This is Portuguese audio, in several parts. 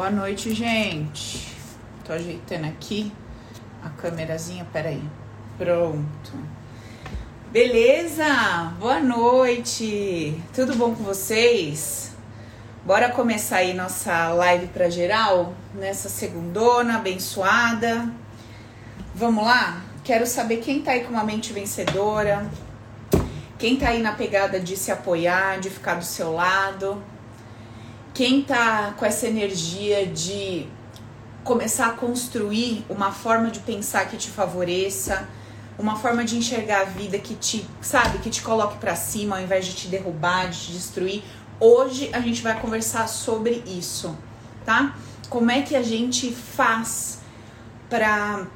Boa noite, gente. Tô ajeitando aqui a câmerazinha, peraí. Pronto. Beleza? Boa noite. Tudo bom com vocês? Bora começar aí nossa live para geral nessa segundona abençoada. Vamos lá? Quero saber quem tá aí com uma mente vencedora. Quem tá aí na pegada de se apoiar, de ficar do seu lado quem tá com essa energia de começar a construir uma forma de pensar que te favoreça, uma forma de enxergar a vida que te, sabe, que te coloque para cima ao invés de te derrubar, de te destruir. Hoje a gente vai conversar sobre isso, tá? Como é que a gente faz para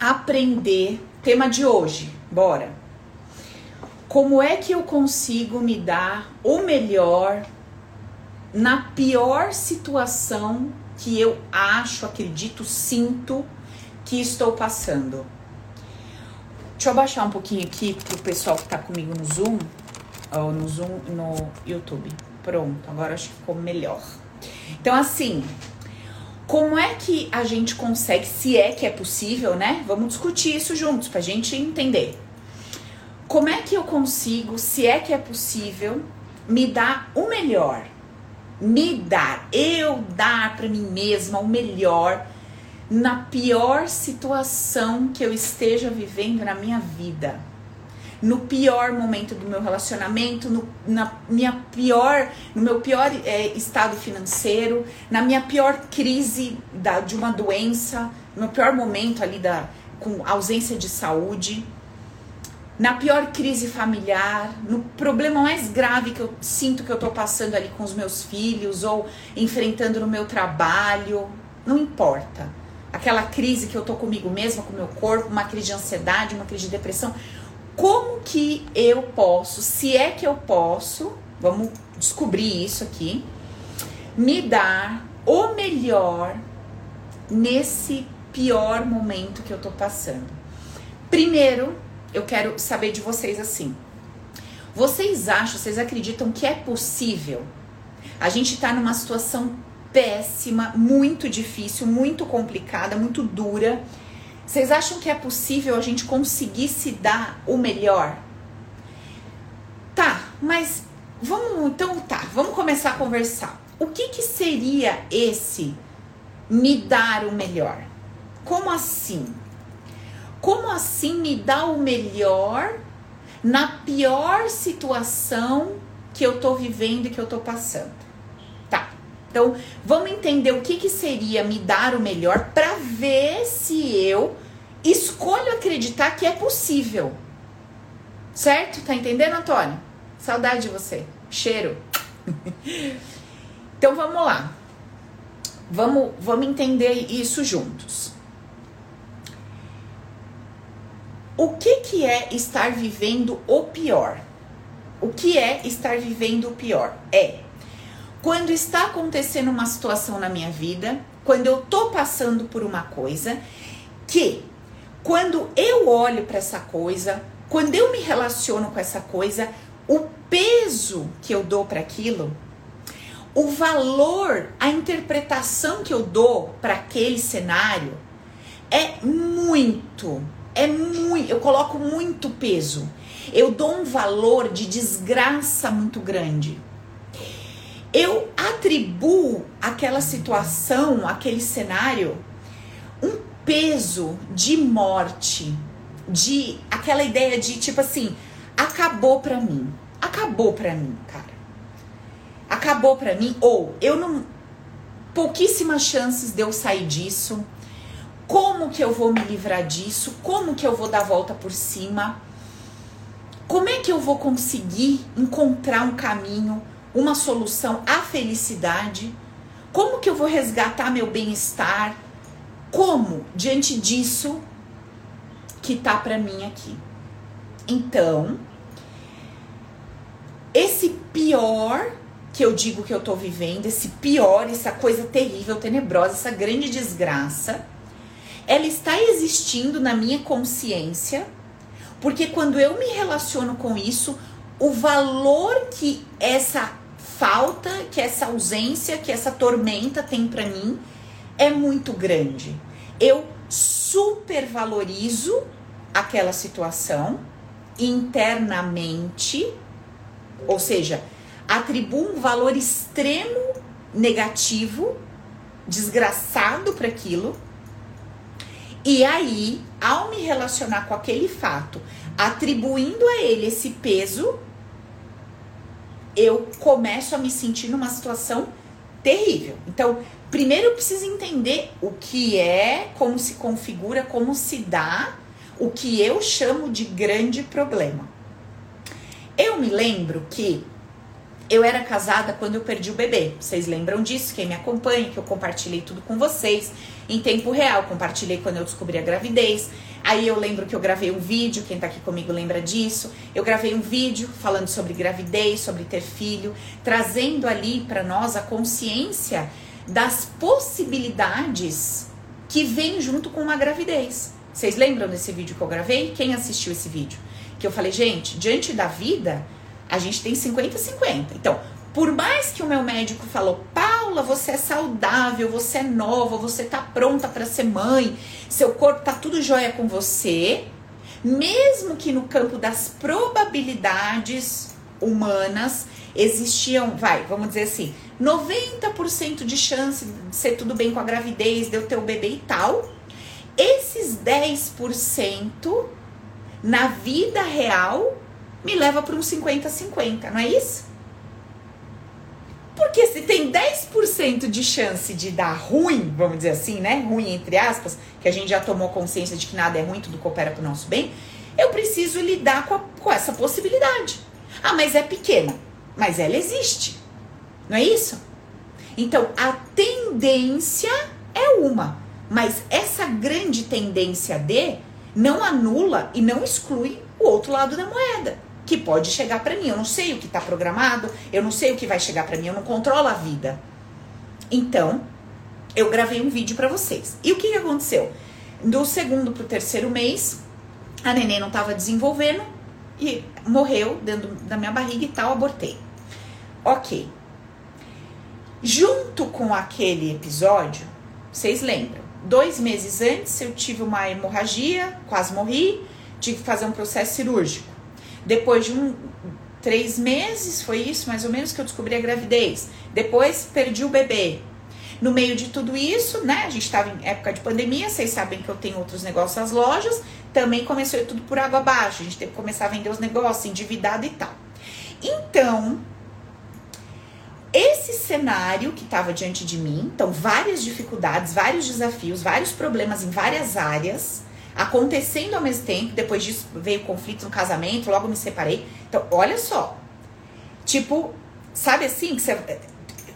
aprender? Tema de hoje, bora. Como é que eu consigo me dar o melhor na pior situação que eu acho, acredito, sinto que estou passando. Deixa eu abaixar um pouquinho aqui pro pessoal que tá comigo no Zoom, ou no Zoom no YouTube. Pronto, agora acho que ficou melhor. Então, assim, como é que a gente consegue, se é que é possível, né? Vamos discutir isso juntos pra gente entender. Como é que eu consigo, se é que é possível, me dar o melhor me dar, eu dar para mim mesma o melhor na pior situação que eu esteja vivendo na minha vida. No pior momento do meu relacionamento, no, na minha pior, no meu pior é, estado financeiro, na minha pior crise da, de uma doença, no pior momento ali da, com ausência de saúde na pior crise familiar, no problema mais grave que eu sinto que eu tô passando ali com os meus filhos ou enfrentando no meu trabalho, não importa. Aquela crise que eu tô comigo mesma, com o meu corpo, uma crise de ansiedade, uma crise de depressão. Como que eu posso, se é que eu posso, vamos descobrir isso aqui, me dar o melhor nesse pior momento que eu tô passando? Primeiro, eu quero saber de vocês assim. Vocês acham, vocês acreditam que é possível? A gente está numa situação péssima, muito difícil, muito complicada, muito dura. Vocês acham que é possível a gente conseguir se dar o melhor? Tá, mas vamos então tá, vamos começar a conversar. O que que seria esse me dar o melhor? Como assim? Como assim me dá o melhor na pior situação que eu tô vivendo e que eu tô passando? Tá. Então, vamos entender o que que seria me dar o melhor para ver se eu escolho acreditar que é possível. Certo? Tá entendendo, Antônio? Saudade de você. Cheiro. então vamos lá. Vamos, vamos entender isso juntos. O que, que é estar vivendo o pior? O que é estar vivendo o pior? É quando está acontecendo uma situação na minha vida, quando eu tô passando por uma coisa, que quando eu olho para essa coisa, quando eu me relaciono com essa coisa, o peso que eu dou para aquilo, o valor, a interpretação que eu dou para aquele cenário é muito é muito, eu coloco muito peso. Eu dou um valor de desgraça muito grande. Eu atribuo aquela situação, aquele cenário, um peso de morte, de aquela ideia de tipo assim, acabou pra mim. Acabou pra mim, cara. Acabou pra mim ou eu não pouquíssimas chances de eu sair disso como que eu vou me livrar disso? Como que eu vou dar a volta por cima? Como é que eu vou conseguir encontrar um caminho, uma solução à felicidade? Como que eu vou resgatar meu bem-estar? Como diante disso que tá para mim aqui? Então, esse pior que eu digo que eu tô vivendo, esse pior, essa coisa terrível, tenebrosa, essa grande desgraça, ela está existindo na minha consciência, porque quando eu me relaciono com isso, o valor que essa falta, que essa ausência, que essa tormenta tem para mim é muito grande. Eu supervalorizo aquela situação internamente, ou seja, atribuo um valor extremo negativo, desgraçado para aquilo. E aí, ao me relacionar com aquele fato, atribuindo a ele esse peso, eu começo a me sentir numa situação terrível. Então, primeiro eu preciso entender o que é, como se configura, como se dá, o que eu chamo de grande problema. Eu me lembro que eu era casada quando eu perdi o bebê. Vocês lembram disso? Quem me acompanha, que eu compartilhei tudo com vocês em tempo real. Compartilhei quando eu descobri a gravidez. Aí eu lembro que eu gravei um vídeo, quem tá aqui comigo lembra disso. Eu gravei um vídeo falando sobre gravidez, sobre ter filho, trazendo ali para nós a consciência das possibilidades que vem junto com uma gravidez. Vocês lembram desse vídeo que eu gravei? Quem assistiu esse vídeo? Que eu falei, gente, diante da vida, a gente tem 50-50. Então, por mais que o meu médico falou, Paula, você é saudável, você é nova, você tá pronta para ser mãe, seu corpo tá tudo jóia com você, mesmo que no campo das probabilidades humanas existiam, vai, vamos dizer assim, 90% de chance de ser tudo bem com a gravidez, de eu ter o bebê e tal. Esses 10% na vida real me leva para um 50-50, não é isso? Porque se tem 10% de chance de dar ruim, vamos dizer assim, né? Ruim entre aspas, que a gente já tomou consciência de que nada é ruim, tudo coopera para o nosso bem, eu preciso lidar com, a, com essa possibilidade. Ah, mas é pequena. Mas ela existe. Não é isso? Então, a tendência é uma, mas essa grande tendência de não anula e não exclui o outro lado da moeda que pode chegar para mim. Eu não sei o que está programado, eu não sei o que vai chegar para mim, eu não controlo a vida. Então, eu gravei um vídeo para vocês. E o que, que aconteceu? Do segundo pro terceiro mês, a neném não estava desenvolvendo e morreu dentro da minha barriga e tal, abortei. Ok. Junto com aquele episódio, vocês lembram? Dois meses antes eu tive uma hemorragia, quase morri, tive que fazer um processo cirúrgico. Depois de um, três meses, foi isso mais ou menos que eu descobri a gravidez. Depois perdi o bebê. No meio de tudo isso, né? A gente estava em época de pandemia, vocês sabem que eu tenho outros negócios nas lojas. Também começou tudo por água abaixo. A gente teve que começar a vender os negócios, endividado e tal. Então, esse cenário que estava diante de mim, então várias dificuldades, vários desafios, vários problemas em várias áreas, acontecendo ao mesmo tempo. Depois disso veio conflito no casamento, logo me separei. Então, olha só. Tipo, sabe assim, que você,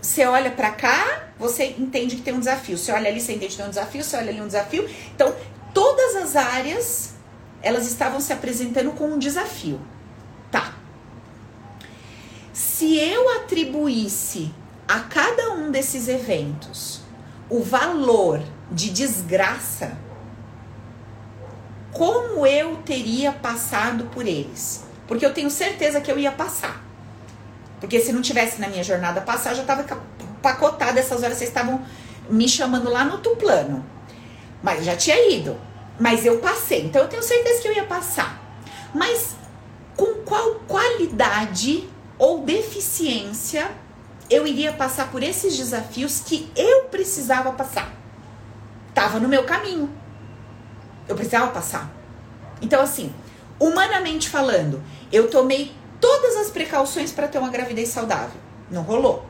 você olha para cá, você entende que tem um desafio. Você olha ali, você entende que tem um desafio. Você olha ali, um desafio. Então, todas as áreas, elas estavam se apresentando com um desafio. Tá. Se eu atribuísse a cada um desses eventos o valor de desgraça, como eu teria passado por eles. Porque eu tenho certeza que eu ia passar. Porque se não tivesse na minha jornada passar, eu já estava pacotada essas horas. Vocês estavam me chamando lá no outro plano. Mas já tinha ido. Mas eu passei. Então eu tenho certeza que eu ia passar. Mas com qual qualidade ou deficiência eu iria passar por esses desafios que eu precisava passar? Tava no meu caminho. Eu precisava passar. Então, assim, humanamente falando, eu tomei todas as precauções para ter uma gravidez saudável. Não rolou.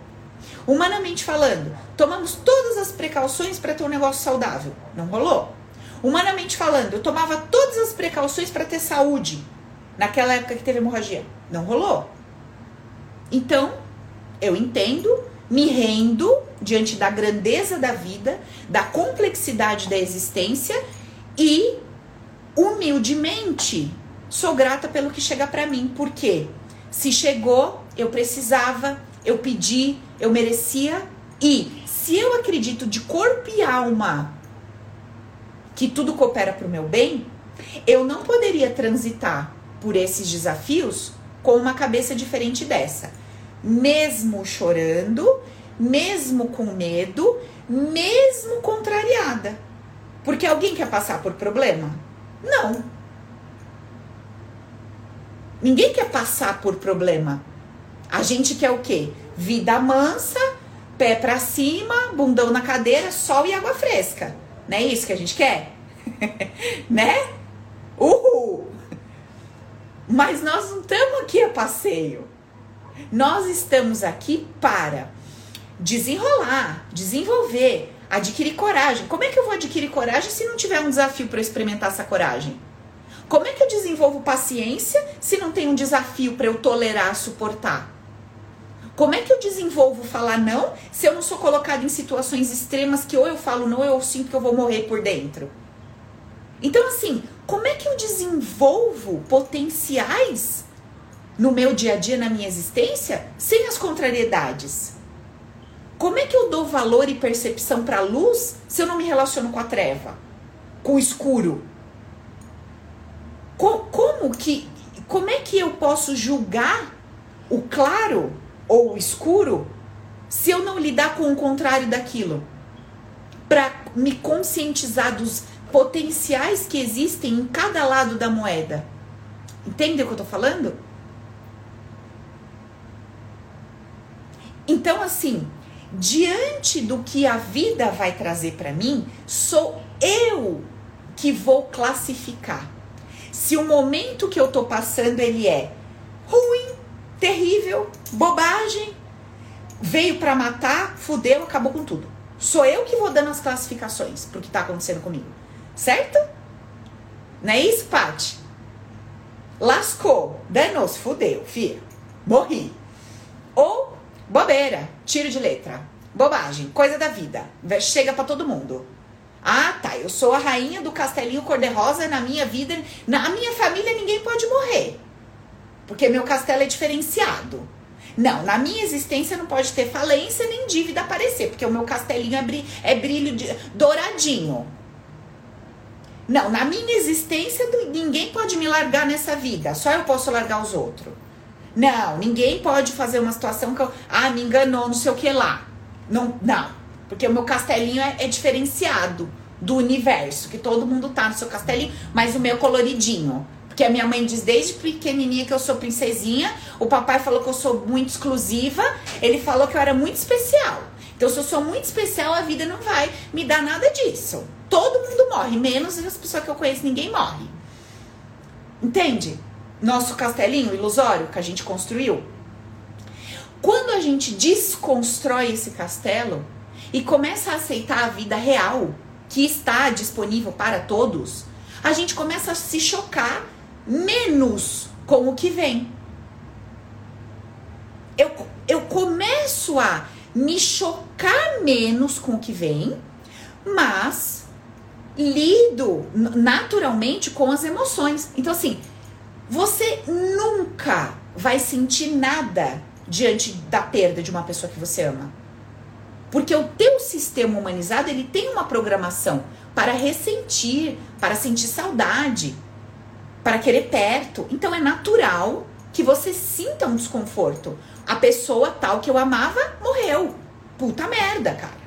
Humanamente falando, tomamos todas as precauções para ter um negócio saudável. Não rolou. Humanamente falando, eu tomava todas as precauções para ter saúde. Naquela época que teve hemorragia. Não rolou. Então, eu entendo, me rendo diante da grandeza da vida, da complexidade da existência e humildemente sou grata pelo que chega para mim, porque se chegou, eu precisava, eu pedi, eu merecia e se eu acredito de corpo e alma que tudo coopera para o meu bem, eu não poderia transitar por esses desafios com uma cabeça diferente dessa. mesmo chorando, mesmo com medo, mesmo contrariada. Porque alguém quer passar por problema? Não. Ninguém quer passar por problema. A gente quer o quê? Vida mansa, pé para cima, bundão na cadeira, sol e água fresca. Não é isso que a gente quer? né? Uhul! Mas nós não estamos aqui a passeio. Nós estamos aqui para desenrolar, desenvolver, adquirir coragem. Como é que eu vou adquirir coragem se não tiver um desafio para experimentar essa coragem? Como é que eu desenvolvo paciência se não tem um desafio para eu tolerar, suportar? Como é que eu desenvolvo falar não se eu não sou colocado em situações extremas que ou eu falo não ou eu sinto que eu vou morrer por dentro? Então, assim, como é que eu desenvolvo potenciais no meu dia a dia, na minha existência, sem as contrariedades? Como é que eu dou valor e percepção para a luz se eu não me relaciono com a treva, com o escuro? Como que como é que eu posso julgar o claro ou o escuro se eu não lidar com o contrário daquilo? Para me conscientizar dos potenciais que existem em cada lado da moeda. Entende o que eu tô falando? Então, assim, diante do que a vida vai trazer para mim, sou eu que vou classificar. Se o momento que eu tô passando ele é ruim, terrível, bobagem, veio para matar, fudeu, acabou com tudo. Sou eu que vou dando as classificações pro que tá acontecendo comigo. Certo? Não é isso, Paty? Lascou, danou-se, fudeu, filha. Morri. Ou bobeira, tiro de letra. Bobagem, coisa da vida. Chega para todo mundo. Ah, tá. Eu sou a rainha do castelinho cor-de-rosa na minha vida. Na minha família ninguém pode morrer. Porque meu castelo é diferenciado. Não, na minha existência não pode ter falência nem dívida aparecer, porque o meu castelinho é, brilho, é brilho de, douradinho. Não, na minha existência ninguém pode me largar nessa vida, só eu posso largar os outros. Não, ninguém pode fazer uma situação que eu, ah, me enganou, não sei o que lá. Não, não, porque o meu castelinho é, é diferenciado do universo, que todo mundo tá no seu castelinho, mas o meu coloridinho. Porque a minha mãe diz desde pequenininha que eu sou princesinha, o papai falou que eu sou muito exclusiva, ele falou que eu era muito especial. Então, se eu sou muito especial, a vida não vai me dar nada disso. Todo mundo morre, menos as pessoas que eu conheço, ninguém morre. Entende? Nosso castelinho ilusório que a gente construiu. Quando a gente desconstrói esse castelo e começa a aceitar a vida real que está disponível para todos, a gente começa a se chocar menos com o que vem. Eu, eu começo a me chocar menos com o que vem, mas lido naturalmente com as emoções. Então, assim, você nunca vai sentir nada diante da perda de uma pessoa que você ama. Porque o teu sistema humanizado, ele tem uma programação para ressentir, para sentir saudade, para querer perto. Então é natural que você sinta um desconforto. A pessoa tal que eu amava morreu. Puta merda, cara.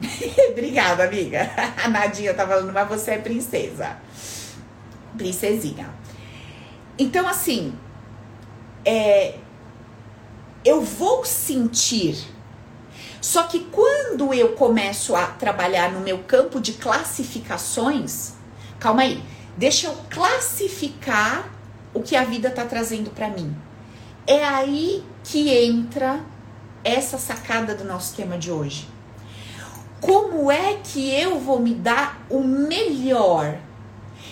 Obrigada, amiga. A Nadinha tá falando, mas você é princesa. Princesinha. Então, assim, é, eu vou sentir. Só que quando eu começo a trabalhar no meu campo de classificações, calma aí, deixa eu classificar o que a vida tá trazendo para mim. É aí que entra essa sacada do nosso tema de hoje como é que eu vou me dar o melhor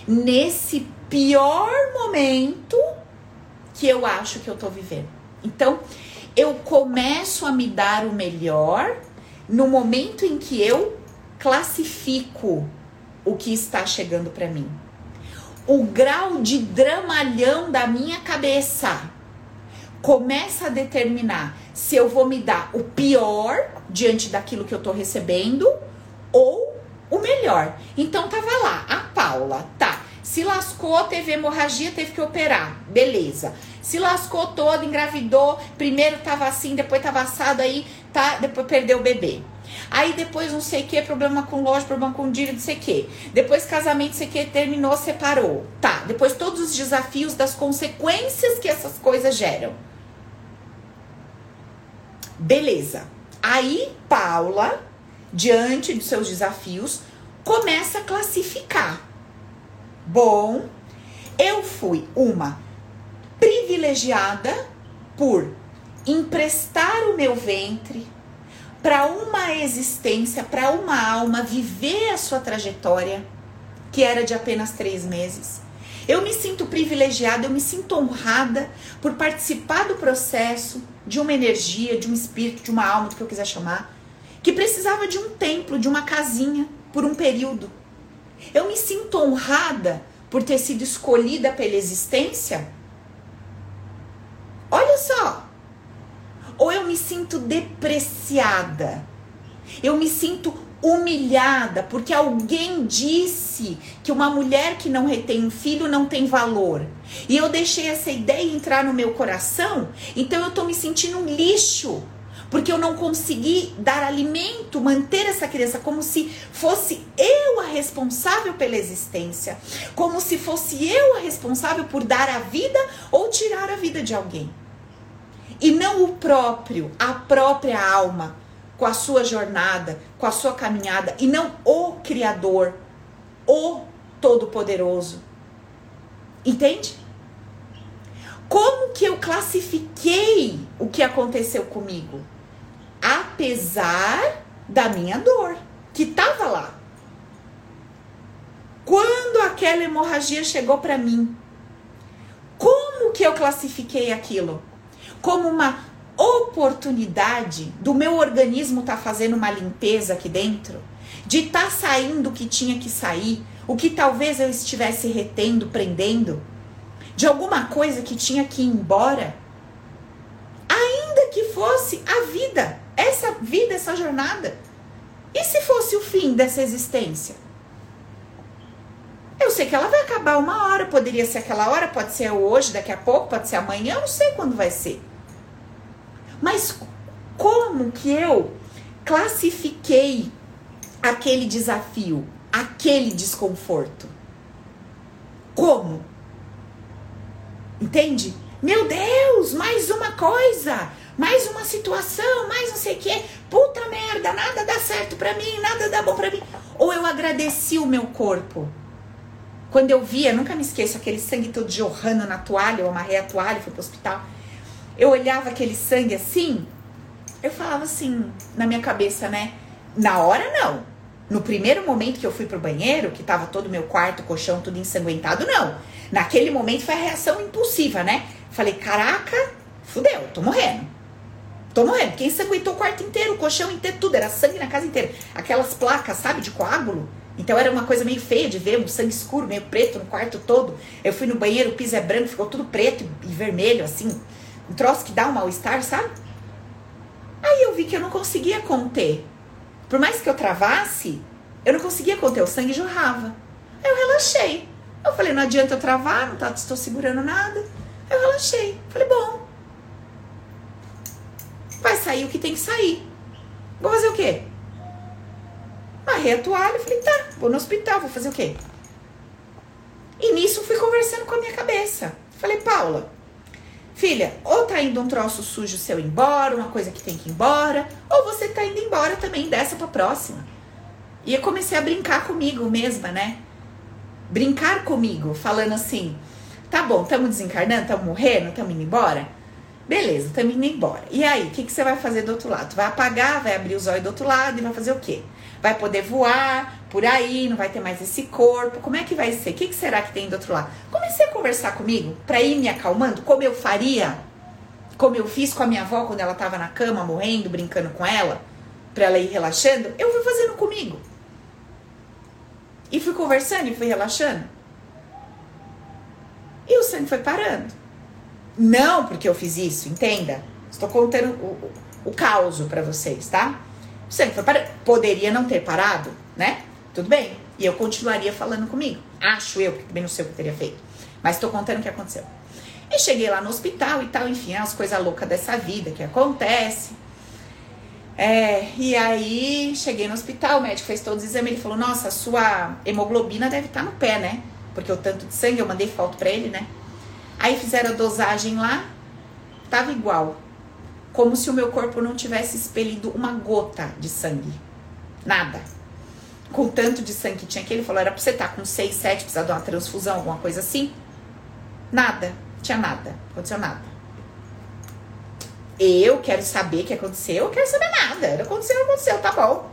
nesse pior momento que eu acho que eu tô vivendo. Então, eu começo a me dar o melhor no momento em que eu classifico o que está chegando para mim. O grau de dramalhão da minha cabeça começa a determinar se eu vou me dar o pior diante daquilo que eu tô recebendo ou o melhor. Então tava lá, a Paula, tá. Se lascou, teve hemorragia, teve que operar. Beleza. Se lascou todo, engravidou. Primeiro tava assim, depois tava assado aí, tá? Depois perdeu o bebê. Aí depois não sei o que, problema com loja, problema com dívida, não sei o que. Depois casamento, não sei o que, terminou, separou. Tá, depois todos os desafios das consequências que essas coisas geram. Beleza. Aí Paula, diante de seus desafios, começa a classificar. Bom, eu fui uma privilegiada por emprestar o meu ventre para uma existência, para uma alma viver a sua trajetória, que era de apenas três meses. Eu me sinto privilegiada, eu me sinto honrada por participar do processo de uma energia, de um espírito, de uma alma, do que eu quiser chamar, que precisava de um templo, de uma casinha, por um período. Eu me sinto honrada por ter sido escolhida pela existência. Olha só. Ou eu me sinto depreciada. Eu me sinto humilhada porque alguém disse que uma mulher que não retém um filho não tem valor. E eu deixei essa ideia entrar no meu coração, então eu tô me sentindo um lixo. Porque eu não consegui dar alimento, manter essa criança como se fosse eu a responsável pela existência, como se fosse eu a responsável por dar a vida ou tirar a vida de alguém. E não o próprio, a própria alma, com a sua jornada, com a sua caminhada, e não o Criador, o Todo-Poderoso. Entende? Como que eu classifiquei o que aconteceu comigo? Apesar da minha dor, que estava lá. Quando aquela hemorragia chegou para mim, como que eu classifiquei aquilo? Como uma oportunidade do meu organismo estar tá fazendo uma limpeza aqui dentro, de estar tá saindo o que tinha que sair, o que talvez eu estivesse retendo, prendendo, de alguma coisa que tinha que ir embora, ainda que fosse a vida, essa vida, essa jornada. E se fosse o fim dessa existência? Eu sei que ela vai acabar uma hora, poderia ser aquela hora, pode ser hoje, daqui a pouco, pode ser amanhã, eu não sei quando vai ser. Mas como que eu classifiquei aquele desafio, aquele desconforto? Como? Entende? Meu Deus, mais uma coisa, mais uma situação, mais não sei o que. Puta merda, nada dá certo pra mim, nada dá bom pra mim. Ou eu agradeci o meu corpo. Quando eu via, nunca me esqueço, aquele sangue todo jorrando na toalha, eu amarrei a toalha, fui pro hospital eu olhava aquele sangue assim, eu falava assim, na minha cabeça, né? Na hora não. No primeiro momento que eu fui pro banheiro, que tava todo meu quarto, colchão, tudo ensanguentado, não. Naquele momento foi a reação impulsiva, né? Falei, caraca, fudeu, tô morrendo. Tô morrendo, porque ensanguentou o quarto inteiro, o colchão inteiro, tudo, era sangue na casa inteira. Aquelas placas, sabe, de coágulo. Então era uma coisa meio feia de ver, um sangue escuro, meio preto no quarto todo. Eu fui no banheiro, o piso é branco, ficou tudo preto e vermelho, assim um troço que dá um mal-estar, sabe? Aí eu vi que eu não conseguia conter. Por mais que eu travasse, eu não conseguia conter, o sangue jorrava. Aí eu relaxei. Eu falei, não adianta eu travar, não tá, estou segurando nada. Aí eu relaxei. Falei, bom. Vai sair o que tem que sair. Vou fazer o quê? Marrei a toalha, falei, tá, vou no hospital, vou fazer o quê? E nisso fui conversando com a minha cabeça. Falei, Paula, Filha, ou tá indo um troço sujo seu embora, uma coisa que tem que ir embora, ou você tá indo embora também dessa pra próxima. E eu comecei a brincar comigo mesma, né? Brincar comigo, falando assim: tá bom, estamos desencarnando, estamos morrendo, estamos indo embora? Beleza, estamos indo embora. E aí, o que, que você vai fazer do outro lado? Vai apagar, vai abrir os olhos do outro lado e vai fazer o quê? Vai poder voar por aí, não vai ter mais esse corpo. Como é que vai ser? O que, que será que tem do outro lado? Comecei a conversar comigo para ir me acalmando, como eu faria, como eu fiz com a minha avó quando ela estava na cama, morrendo, brincando com ela, para ela ir relaxando. Eu fui fazendo comigo. E fui conversando e fui relaxando. E o sangue foi parando. Não porque eu fiz isso, entenda. Estou contando o, o, o caos para vocês, tá? Parando. Poderia não ter parado, né? Tudo bem. E eu continuaria falando comigo. Acho eu, porque também não sei o que teria feito. Mas tô contando o que aconteceu. E cheguei lá no hospital e tal, enfim, as coisas loucas dessa vida que acontece. É, e aí cheguei no hospital, o médico fez todos os exames, ele falou, nossa, sua hemoglobina deve estar tá no pé, né? Porque o tanto de sangue, eu mandei foto pra ele, né? Aí fizeram a dosagem lá, tava igual. Como se o meu corpo não tivesse expelido uma gota de sangue. Nada. Com o tanto de sangue que tinha aqui, ele falou, era pra você estar tá com 6, 7, precisar de uma transfusão, alguma coisa assim. Nada. Tinha nada. Aconteceu nada. Eu quero saber o que aconteceu, eu quero saber nada. Aconteceu, aconteceu, tá bom.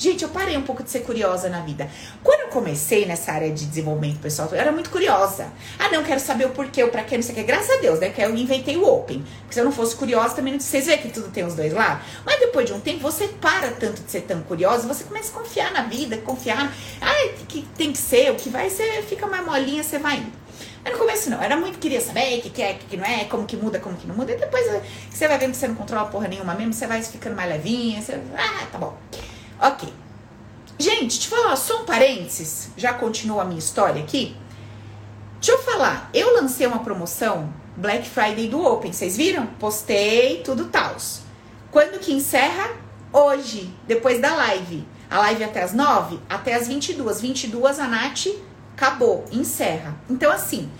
Gente, eu parei um pouco de ser curiosa na vida. Quando eu comecei nessa área de desenvolvimento pessoal, eu era muito curiosa. Ah, não, quero saber o porquê, o pra quê, não sei o que. Graças a Deus, né? Que eu inventei o Open. Porque se eu não fosse curiosa, também não Vocês veem que tudo tem os dois lá? Mas depois de um tempo, você para tanto de ser tão curiosa, você começa a confiar na vida, confiar. Ah, que tem que ser, o que vai, você fica mais molinha, você vai indo. Mas no começo não, era muito, queria saber o que, que é, o que, que não é, como que muda, como que não muda. E depois eh, você vai vendo que você não controla porra nenhuma mesmo, você vai ficando mais levinha, você. Ah, tá bom. Ok. Gente, te falar só um parênteses, já continua a minha história aqui. Deixa eu falar, eu lancei uma promoção Black Friday do Open, vocês viram? Postei, tudo tals. Quando que encerra? Hoje, depois da live. A live é até as 9? Até as 22. 22 a Nath acabou, encerra. Então, assim,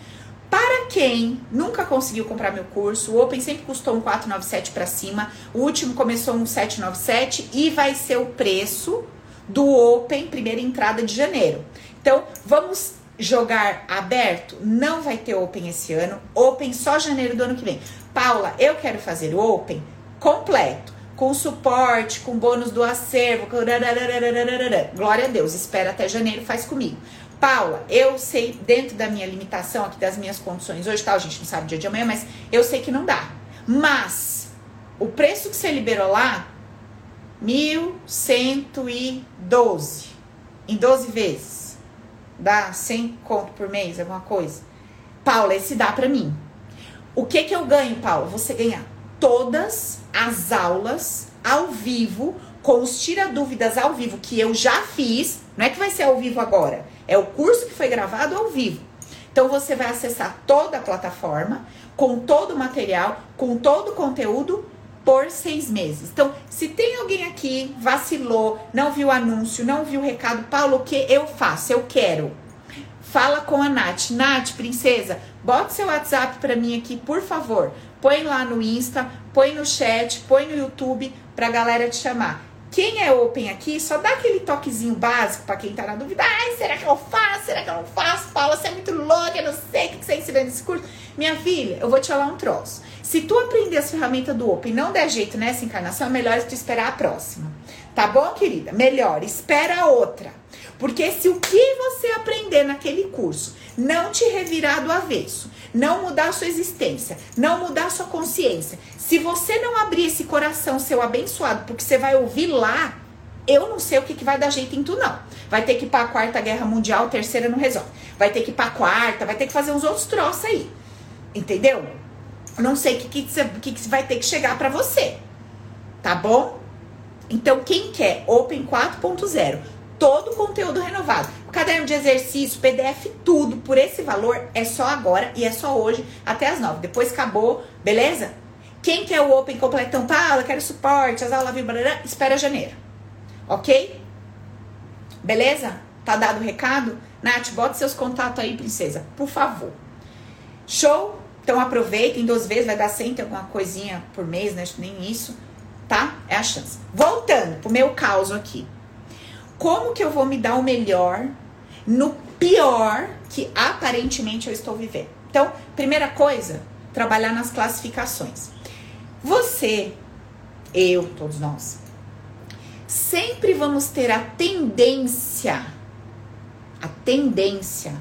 para quem nunca conseguiu comprar meu curso, o Open sempre custou um 497 para cima, o último começou um 797 e vai ser o preço do Open, primeira entrada de janeiro. Então, vamos jogar aberto? Não vai ter Open esse ano. Open só janeiro do ano que vem. Paula, eu quero fazer o Open completo, com suporte, com bônus do acervo. Glória a Deus, espera até janeiro, faz comigo. Paula, eu sei, dentro da minha limitação aqui, das minhas condições hoje, tal, tá, a gente não sabe dia de amanhã, mas eu sei que não dá. Mas o preço que você liberou lá 1.112 em 12 vezes. Dá 100 conto por mês, alguma coisa. Paula, esse dá para mim. O que que eu ganho, Paula? Você ganha todas as aulas ao vivo, com os tira dúvidas ao vivo que eu já fiz. Não é que vai ser ao vivo agora, é o curso que foi gravado ao vivo. Então você vai acessar toda a plataforma, com todo o material, com todo o conteúdo por seis meses. Então, se tem alguém aqui, vacilou, não viu o anúncio, não viu o recado, Paulo, o que eu faço? Eu quero. Fala com a Nath. Nath, princesa, bota seu WhatsApp para mim aqui, por favor. Põe lá no Insta, põe no chat, põe no YouTube pra galera te chamar. Quem é open aqui, só dá aquele toquezinho básico para quem tá na dúvida. Ai, será que eu faço? Será que eu não faço? Paula, você é muito louca, eu não sei o que você ensina nesse curso. Minha filha, eu vou te falar um troço. Se tu aprender as ferramentas do Open e não der jeito nessa encarnação, é melhor tu esperar a próxima. Tá bom, querida? Melhor, espera a outra. Porque se o que você aprender naquele curso não te revirar do avesso, não mudar sua existência, não mudar sua consciência, se você não abrir esse coração seu abençoado, porque você vai ouvir lá, eu não sei o que, que vai dar jeito em tu, não. Vai ter que ir pra quarta guerra mundial, terceira não resolve. Vai ter que ir pra quarta, vai ter que fazer uns outros troços aí. Entendeu? Não sei o que, que, que, que vai ter que chegar para você. Tá bom? Então, quem quer Open 4.0, todo o conteúdo renovado, caderno de exercício, PDF, tudo por esse valor, é só agora e é só hoje até as 9. Depois acabou, beleza? Quem quer o Open completão, Paula, quero suporte, as aulas, blá, espera janeiro. Ok? Beleza? Tá dado o recado? Nath, bota seus contatos aí, princesa, por favor. Show? Então aproveitem duas vezes, vai dar sempre alguma coisinha por mês, né? Nem isso, tá? É a chance. Voltando pro meu caso aqui. Como que eu vou me dar o melhor no pior que aparentemente eu estou vivendo? Então, primeira coisa, trabalhar nas classificações. Você, eu, todos nós, sempre vamos ter a tendência, a tendência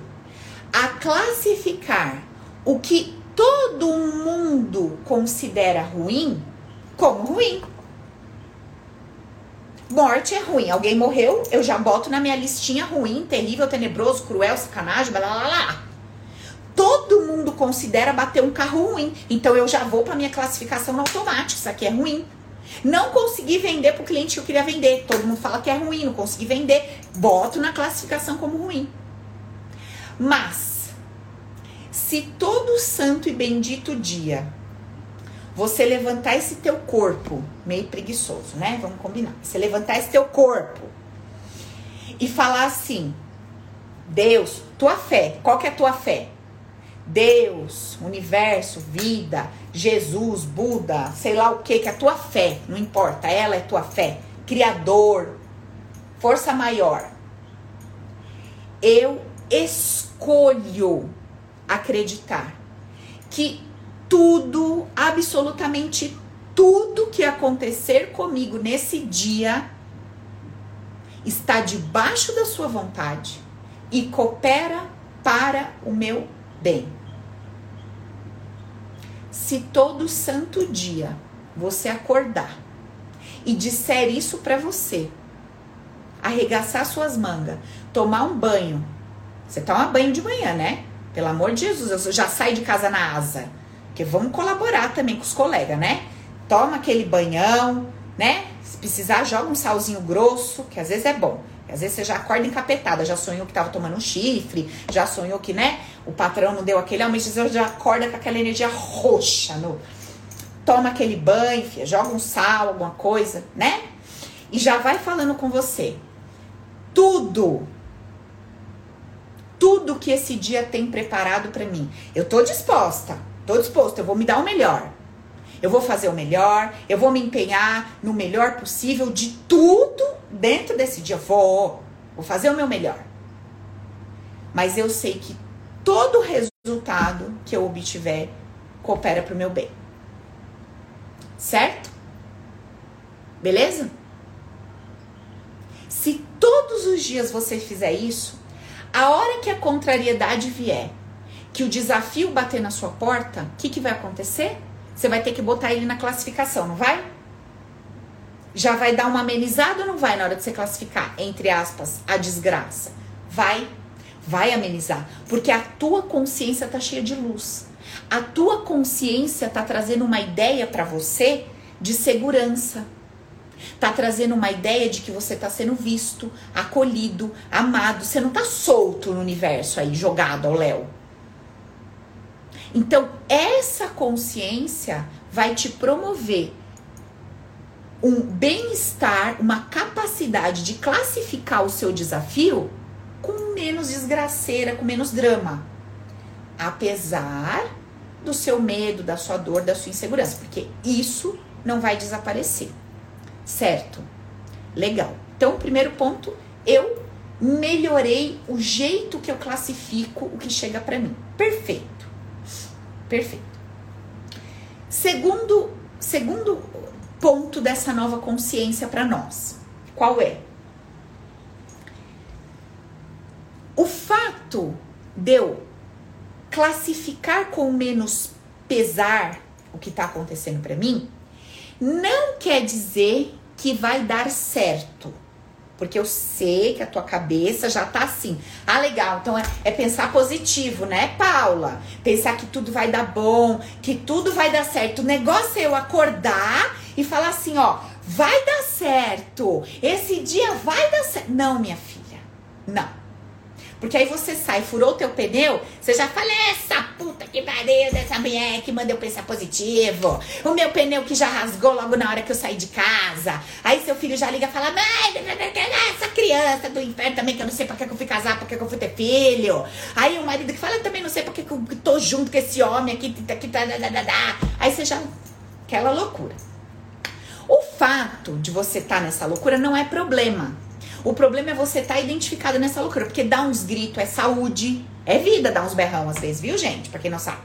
a classificar o que todo mundo considera ruim como ruim. Morte é ruim. Alguém morreu, eu já boto na minha listinha ruim, terrível, tenebroso, cruel, sacanagem, blá blá blá. Todo mundo considera bater um carro ruim. Então eu já vou para minha classificação automática. Isso aqui é ruim. Não consegui vender para o cliente que eu queria vender. Todo mundo fala que é ruim, não consegui vender. Boto na classificação como ruim. Mas, se todo santo e bendito dia você levantar esse teu corpo, meio preguiçoso, né? Vamos combinar. Você levantar esse teu corpo e falar assim: Deus, tua fé, qual que é a tua fé? Deus, universo, vida, Jesus, Buda, sei lá o que, que é a tua fé, não importa, ela é tua fé, Criador, força maior. Eu escolho acreditar que tudo, absolutamente tudo que acontecer comigo nesse dia está debaixo da sua vontade e coopera para o meu bem. Se todo santo dia você acordar e disser isso para você, arregaçar suas mangas, tomar um banho. Você toma banho de manhã, né? Pelo amor de Jesus, eu já saio de casa na asa. Porque vamos colaborar também com os colegas, né? Toma aquele banhão, né? Se precisar, joga um salzinho grosso, que às vezes é bom. Às vezes você já acorda encapetada, já sonhou que tava tomando um chifre, já sonhou que, né, o patrão não deu aquele aumento, já acorda com aquela energia roxa no. Toma aquele banho, filha, joga um sal, alguma coisa, né? E já vai falando com você tudo. Tudo que esse dia tem preparado para mim. Eu tô disposta. Tô disposta, eu vou me dar o melhor. Eu vou fazer o melhor, eu vou me empenhar no melhor possível de tudo dentro desse dia. Vou, vou fazer o meu melhor. Mas eu sei que todo resultado que eu obtiver coopera para o meu bem. Certo? Beleza? Se todos os dias você fizer isso, a hora que a contrariedade vier, que o desafio bater na sua porta, o que, que vai acontecer? Você vai ter que botar ele na classificação, não vai? Já vai dar uma amenizada ou não vai na hora de você classificar, entre aspas, a desgraça? Vai, vai amenizar, porque a tua consciência tá cheia de luz. A tua consciência tá trazendo uma ideia para você de segurança tá trazendo uma ideia de que você tá sendo visto, acolhido, amado. Você não tá solto no universo aí, jogado ao léu. Então, essa consciência vai te promover um bem-estar, uma capacidade de classificar o seu desafio com menos desgraceira, com menos drama. Apesar do seu medo, da sua dor, da sua insegurança, porque isso não vai desaparecer. Certo. Legal. Então, primeiro ponto, eu melhorei o jeito que eu classifico o que chega para mim. Perfeito. Perfeito. Segundo, segundo ponto dessa nova consciência para nós. Qual é? O fato de eu classificar com menos pesar o que está acontecendo para mim não quer dizer que vai dar certo. Porque eu sei que a tua cabeça já tá assim. Ah, legal. Então é, é, pensar positivo, né, Paula? Pensar que tudo vai dar bom, que tudo vai dar certo. O negócio é eu acordar e falar assim: ó, vai dar certo. Esse dia vai dar certo. Não, minha filha. Não. Porque aí você sai, furou o teu pneu, você já fala, essa puta que pariu dessa mulher que manda eu pensar positivo. O meu pneu que já rasgou logo na hora que eu saí de casa. Aí seu filho já liga e fala, mãe, essa criança do inferno também, que eu não sei pra que eu fui casar, pra que eu fui ter filho. Aí o marido que fala, eu também não sei pra que eu tô junto com esse homem aqui, que tá, da. Aí você já, aquela loucura. O fato de você estar tá nessa loucura não é problema. O problema é você estar tá identificado nessa loucura, porque dar uns gritos é saúde, é vida dar uns berrão às vezes, viu, gente? Pra quem não sabe.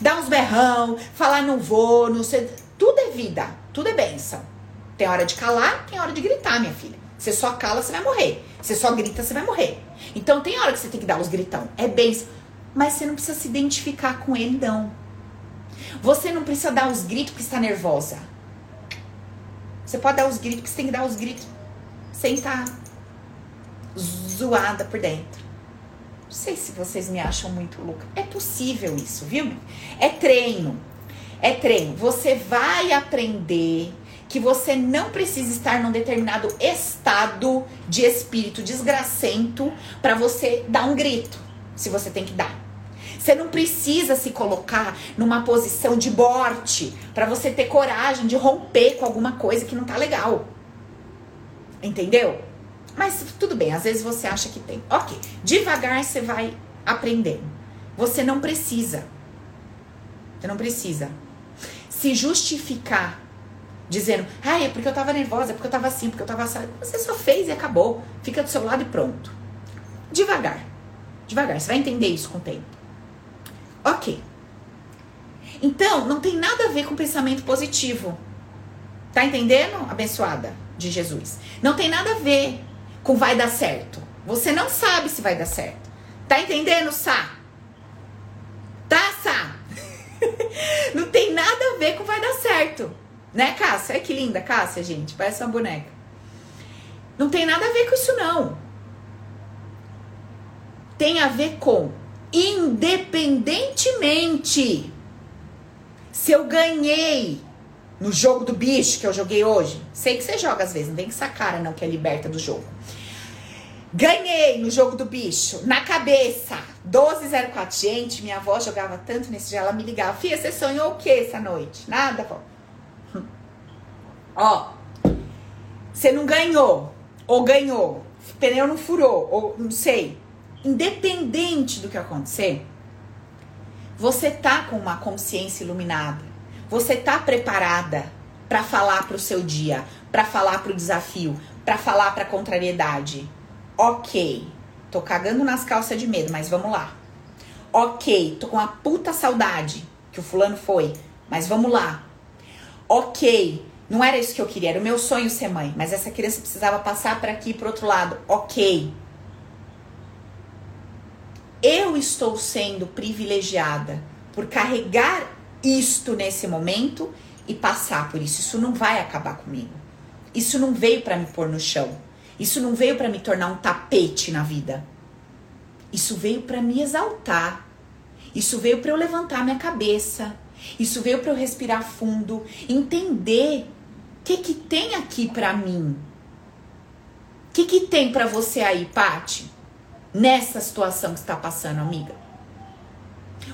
Dar uns berrão, falar não vou, não sei. Tudo é vida, tudo é benção. Tem hora de calar, tem hora de gritar, minha filha. Você só cala, você vai morrer. Você só grita, você vai morrer. Então tem hora que você tem que dar os gritão. É benção. Mas você não precisa se identificar com ele, não. Você não precisa dar os gritos porque está nervosa. Você pode dar os gritos porque você tem que dar os gritos sem estar tá zoada por dentro. Não sei se vocês me acham muito louca. É possível isso, viu? É treino. É treino. Você vai aprender que você não precisa estar num determinado estado de espírito desgracento para você dar um grito, se você tem que dar. Você não precisa se colocar numa posição de morte para você ter coragem de romper com alguma coisa que não tá legal. Entendeu? Mas tudo bem, às vezes você acha que tem. Ok, devagar você vai aprendendo. Você não precisa. Você não precisa se justificar dizendo, ah, é porque eu tava nervosa, é porque eu tava assim, porque eu tava assim. Você só fez e acabou. Fica do seu lado e pronto. Devagar. Devagar. Você vai entender isso com o tempo. Ok. Então, não tem nada a ver com pensamento positivo. Tá entendendo, abençoada de Jesus? Não tem nada a ver com vai dar certo. Você não sabe se vai dar certo. Tá entendendo, Sá? Tá, Sá? não tem nada a ver com vai dar certo. Né, Cássia? Olha que linda, Cássia, gente. Parece uma boneca. Não tem nada a ver com isso, não. Tem a ver com independentemente se eu ganhei no jogo do bicho que eu joguei hoje. Sei que você joga às vezes, não vem com essa cara não que é liberta do jogo. Ganhei no jogo do bicho, na cabeça, 1204. Gente, minha avó jogava tanto nesse dia, ela me ligava. Fia, você sonhou o que essa noite? Nada, vó. Ó, você não ganhou, ou ganhou, pneu não furou, ou não sei. Independente do que acontecer, você tá com uma consciência iluminada. Você tá preparada para falar pro seu dia, para falar pro desafio, para falar pra contrariedade. Ok, tô cagando nas calças de medo, mas vamos lá. Ok, tô com uma puta saudade que o fulano foi, mas vamos lá. Ok, não era isso que eu queria, era o meu sonho ser mãe, mas essa criança precisava passar para aqui pro outro lado. Ok. Eu estou sendo privilegiada por carregar isto nesse momento e passar por isso. Isso não vai acabar comigo. Isso não veio para me pôr no chão. Isso não veio para me tornar um tapete na vida. Isso veio para me exaltar. Isso veio para eu levantar minha cabeça. Isso veio para eu respirar fundo, entender o que que tem aqui para mim. O que que tem para você aí, Pati? Nessa situação que está passando, amiga?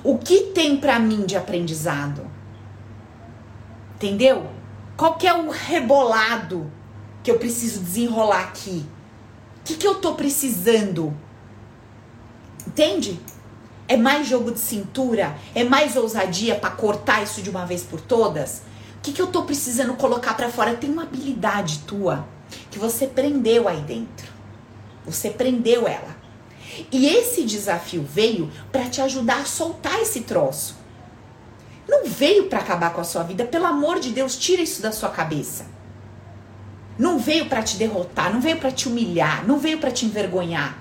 O que tem para mim de aprendizado? Entendeu? Qual que é o rebolado que eu preciso desenrolar aqui? O que, que eu tô precisando? Entende? É mais jogo de cintura? É mais ousadia para cortar isso de uma vez por todas? O que, que eu tô precisando colocar para fora? Tem uma habilidade tua que você prendeu aí dentro. Você prendeu ela. E esse desafio veio para te ajudar a soltar esse troço. Não veio para acabar com a sua vida, pelo amor de Deus, tira isso da sua cabeça. Não veio para te derrotar, não veio para te humilhar, não veio para te envergonhar,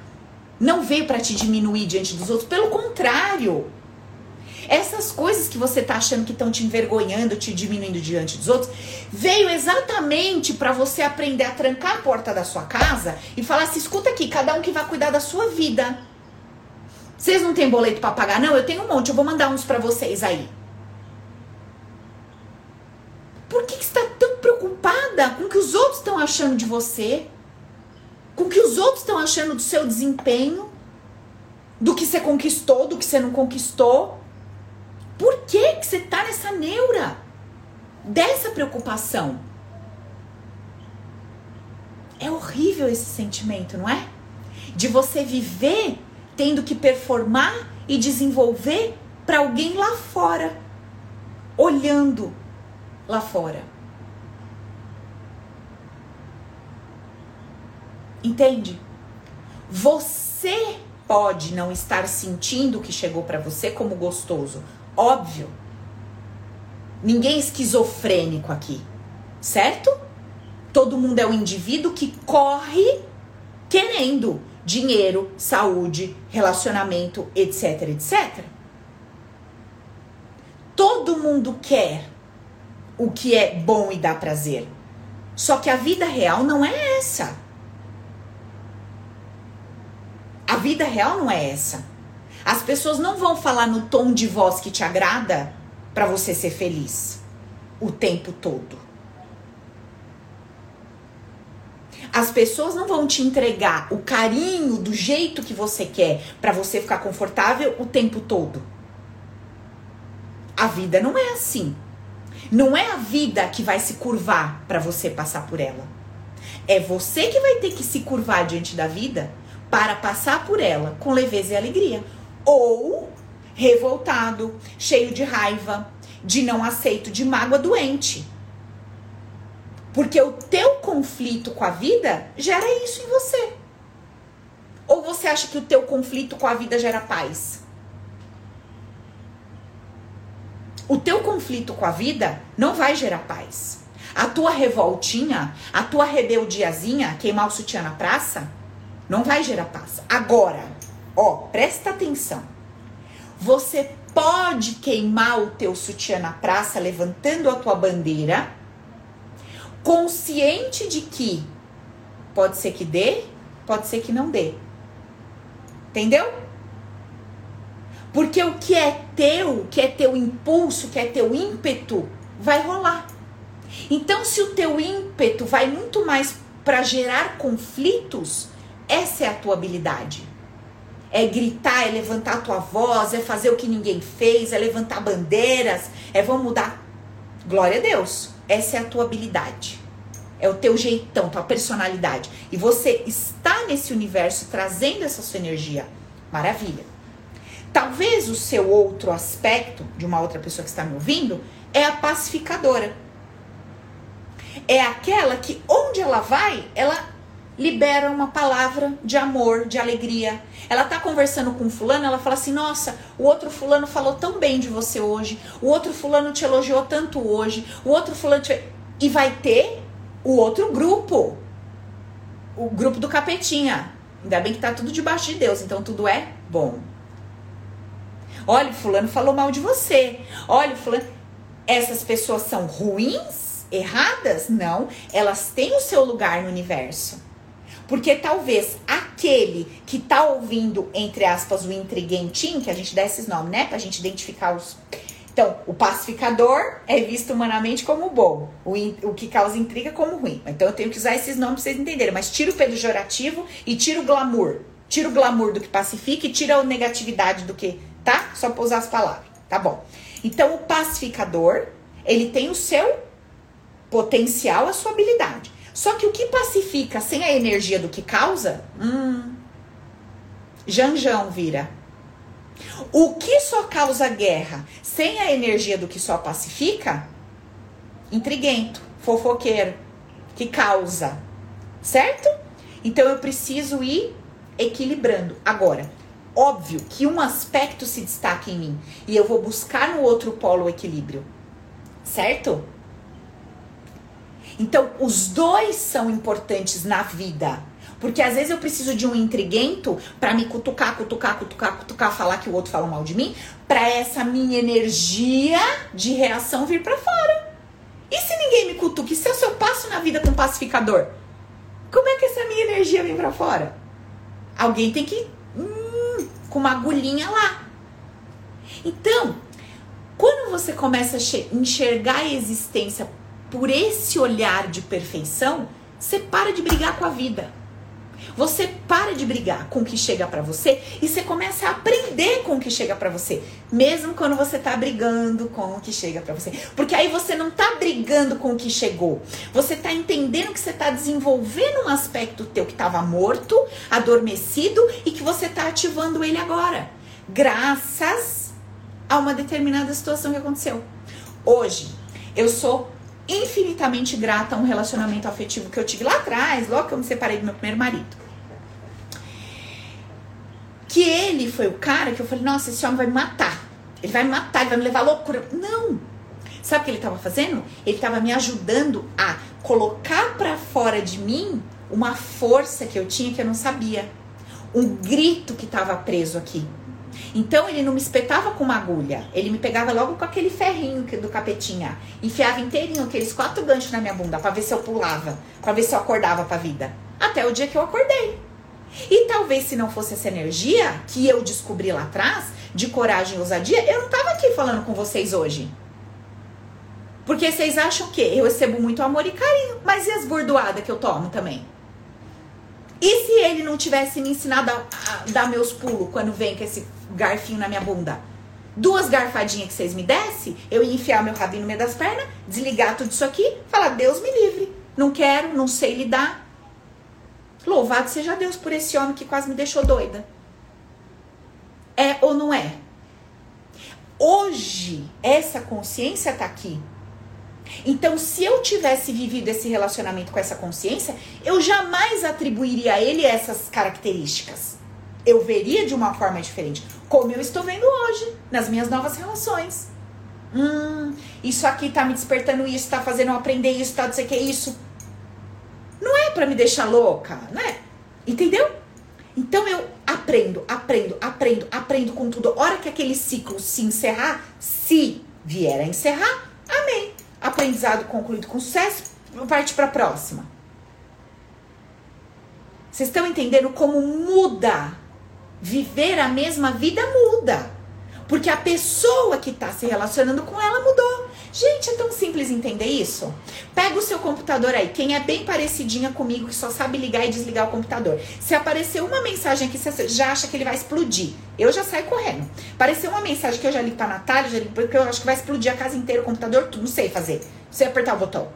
não veio para te diminuir diante dos outros, pelo contrário. Essas coisas que você tá achando que estão te envergonhando, te diminuindo diante dos outros, veio exatamente para você aprender a trancar a porta da sua casa e falar assim: escuta aqui, cada um que vai cuidar da sua vida. Vocês não têm boleto para pagar? Não, eu tenho um monte, eu vou mandar uns para vocês aí. Por que, que você está preocupada com o que os outros estão achando de você? Com o que os outros estão achando do seu desempenho? Do que você conquistou, do que você não conquistou? Por que, que você tá nessa neura? Dessa preocupação? É horrível esse sentimento, não é? De você viver tendo que performar e desenvolver para alguém lá fora, olhando lá fora. Entende? Você pode não estar sentindo o que chegou para você como gostoso, Óbvio. Ninguém é esquizofrênico aqui, certo? Todo mundo é um indivíduo que corre querendo dinheiro, saúde, relacionamento, etc, etc. Todo mundo quer o que é bom e dá prazer. Só que a vida real não é essa. A vida real não é essa. As pessoas não vão falar no tom de voz que te agrada para você ser feliz o tempo todo. As pessoas não vão te entregar o carinho do jeito que você quer para você ficar confortável o tempo todo. A vida não é assim. Não é a vida que vai se curvar para você passar por ela. É você que vai ter que se curvar diante da vida para passar por ela com leveza e alegria. Ou revoltado, cheio de raiva, de não aceito, de mágoa doente. Porque o teu conflito com a vida gera isso em você. Ou você acha que o teu conflito com a vida gera paz? O teu conflito com a vida não vai gerar paz. A tua revoltinha, a tua rebeldiazinha, queimar o sutiã na praça, não vai gerar paz. Agora, ó, presta atenção. Você pode queimar o teu sutiã na praça levantando a tua bandeira, consciente de que pode ser que dê, pode ser que não dê. Entendeu? Porque o que é teu, o que é teu impulso, o que é teu ímpeto, vai rolar. Então, se o teu ímpeto vai muito mais para gerar conflitos, essa é a tua habilidade é gritar, é levantar a tua voz, é fazer o que ninguém fez, é levantar bandeiras, é vamos mudar. Glória a Deus. Essa é a tua habilidade. É o teu jeitão, tua personalidade. E você está nesse universo trazendo essa sua energia. Maravilha. Talvez o seu outro aspecto, de uma outra pessoa que está me ouvindo, é a pacificadora. É aquela que onde ela vai, ela libera uma palavra de amor, de alegria. Ela tá conversando com fulano, ela fala assim: "Nossa, o outro fulano falou tão bem de você hoje. O outro fulano te elogiou tanto hoje. O outro fulano te... e vai ter o outro grupo. O grupo do capetinha. Ainda bem que tá tudo debaixo de Deus, então tudo é bom. Olha, fulano falou mal de você. Olha, fulano, essas pessoas são ruins, erradas? Não, elas têm o seu lugar no universo. Porque talvez aquele que tá ouvindo, entre aspas, o intriguentinho, que a gente dá esses nomes, né? Pra gente identificar os. Então, o pacificador é visto humanamente como bom, o, in... o que causa intriga como ruim. Então, eu tenho que usar esses nomes pra vocês entenderem. Mas tira o pejorativo e tira o glamour. Tira o glamour do que pacifica e tira a negatividade do que, tá? Só pra usar as palavras, tá bom? Então, o pacificador, ele tem o seu potencial, a sua habilidade. Só que o que pacifica sem a energia do que causa, hum, janjão vira. O que só causa guerra sem a energia do que só pacifica, intriguento, fofoqueiro, que causa, certo? Então eu preciso ir equilibrando. Agora, óbvio que um aspecto se destaca em mim e eu vou buscar no outro polo o equilíbrio, certo? Então, os dois são importantes na vida. Porque às vezes eu preciso de um intriguento para me cutucar, cutucar, cutucar, cutucar, falar que o outro fala mal de mim, para essa minha energia de reação vir para fora. E se ninguém me cutuca? E se eu, se eu passo na vida com pacificador? Como é que essa minha energia vem para fora? Alguém tem que hum, com uma agulhinha lá. Então, quando você começa a enxergar a existência por esse olhar de perfeição, você para de brigar com a vida. Você para de brigar com o que chega para você e você começa a aprender com o que chega para você, mesmo quando você tá brigando com o que chega para você. Porque aí você não tá brigando com o que chegou. Você tá entendendo que você tá desenvolvendo um aspecto teu que tava morto, adormecido e que você tá ativando ele agora, graças a uma determinada situação que aconteceu. Hoje, eu sou infinitamente grata a um relacionamento afetivo que eu tive lá atrás, logo que eu me separei do meu primeiro marido. Que ele foi o cara que eu falei, nossa, esse homem vai me matar. Ele vai me matar, ele vai me levar à loucura. Não! Sabe o que ele estava fazendo? Ele estava me ajudando a colocar para fora de mim uma força que eu tinha que eu não sabia. Um grito que estava preso aqui. Então ele não me espetava com uma agulha, ele me pegava logo com aquele ferrinho do capetinha, enfiava inteirinho aqueles quatro ganchos na minha bunda para ver se eu pulava, para ver se eu acordava para vida. Até o dia que eu acordei. E talvez se não fosse essa energia que eu descobri lá atrás, de coragem e ousadia, eu não tava aqui falando com vocês hoje. Porque vocês acham que eu recebo muito amor e carinho, mas e as bordoadas que eu tomo também? E se ele não tivesse me ensinado a, a dar meus pulos quando vem com esse garfinho na minha bunda? Duas garfadinhas que vocês me dessem, eu ia enfiar meu rabinho no meio das pernas, desligar tudo isso aqui, falar, Deus me livre. Não quero, não sei lidar. Louvado seja Deus por esse homem que quase me deixou doida. É ou não é? Hoje, essa consciência tá aqui. Então, se eu tivesse vivido esse relacionamento com essa consciência, eu jamais atribuiria a ele essas características. Eu veria de uma forma diferente, como eu estou vendo hoje, nas minhas novas relações. Hum, isso aqui tá me despertando isso, tá fazendo eu aprender isso, tá não sei o que isso. Não é para me deixar louca, né? Entendeu? Então eu aprendo, aprendo, aprendo, aprendo com tudo. A hora que aquele ciclo se encerrar, se vier a encerrar, amém. Aprendizado concluído com sucesso, parte para a próxima. Vocês estão entendendo como muda? Viver a mesma vida muda. Porque a pessoa que está se relacionando com ela mudou. Gente, é tão simples entender isso. Pega o seu computador aí, quem é bem parecidinha comigo, que só sabe ligar e desligar o computador. Se aparecer uma mensagem aqui, você já acha que ele vai explodir. Eu já saio correndo. Apareceu uma mensagem que eu já li pra Natália, já li, porque eu acho que vai explodir a casa inteira, o computador, tudo. Não sei fazer. Você apertar o botão.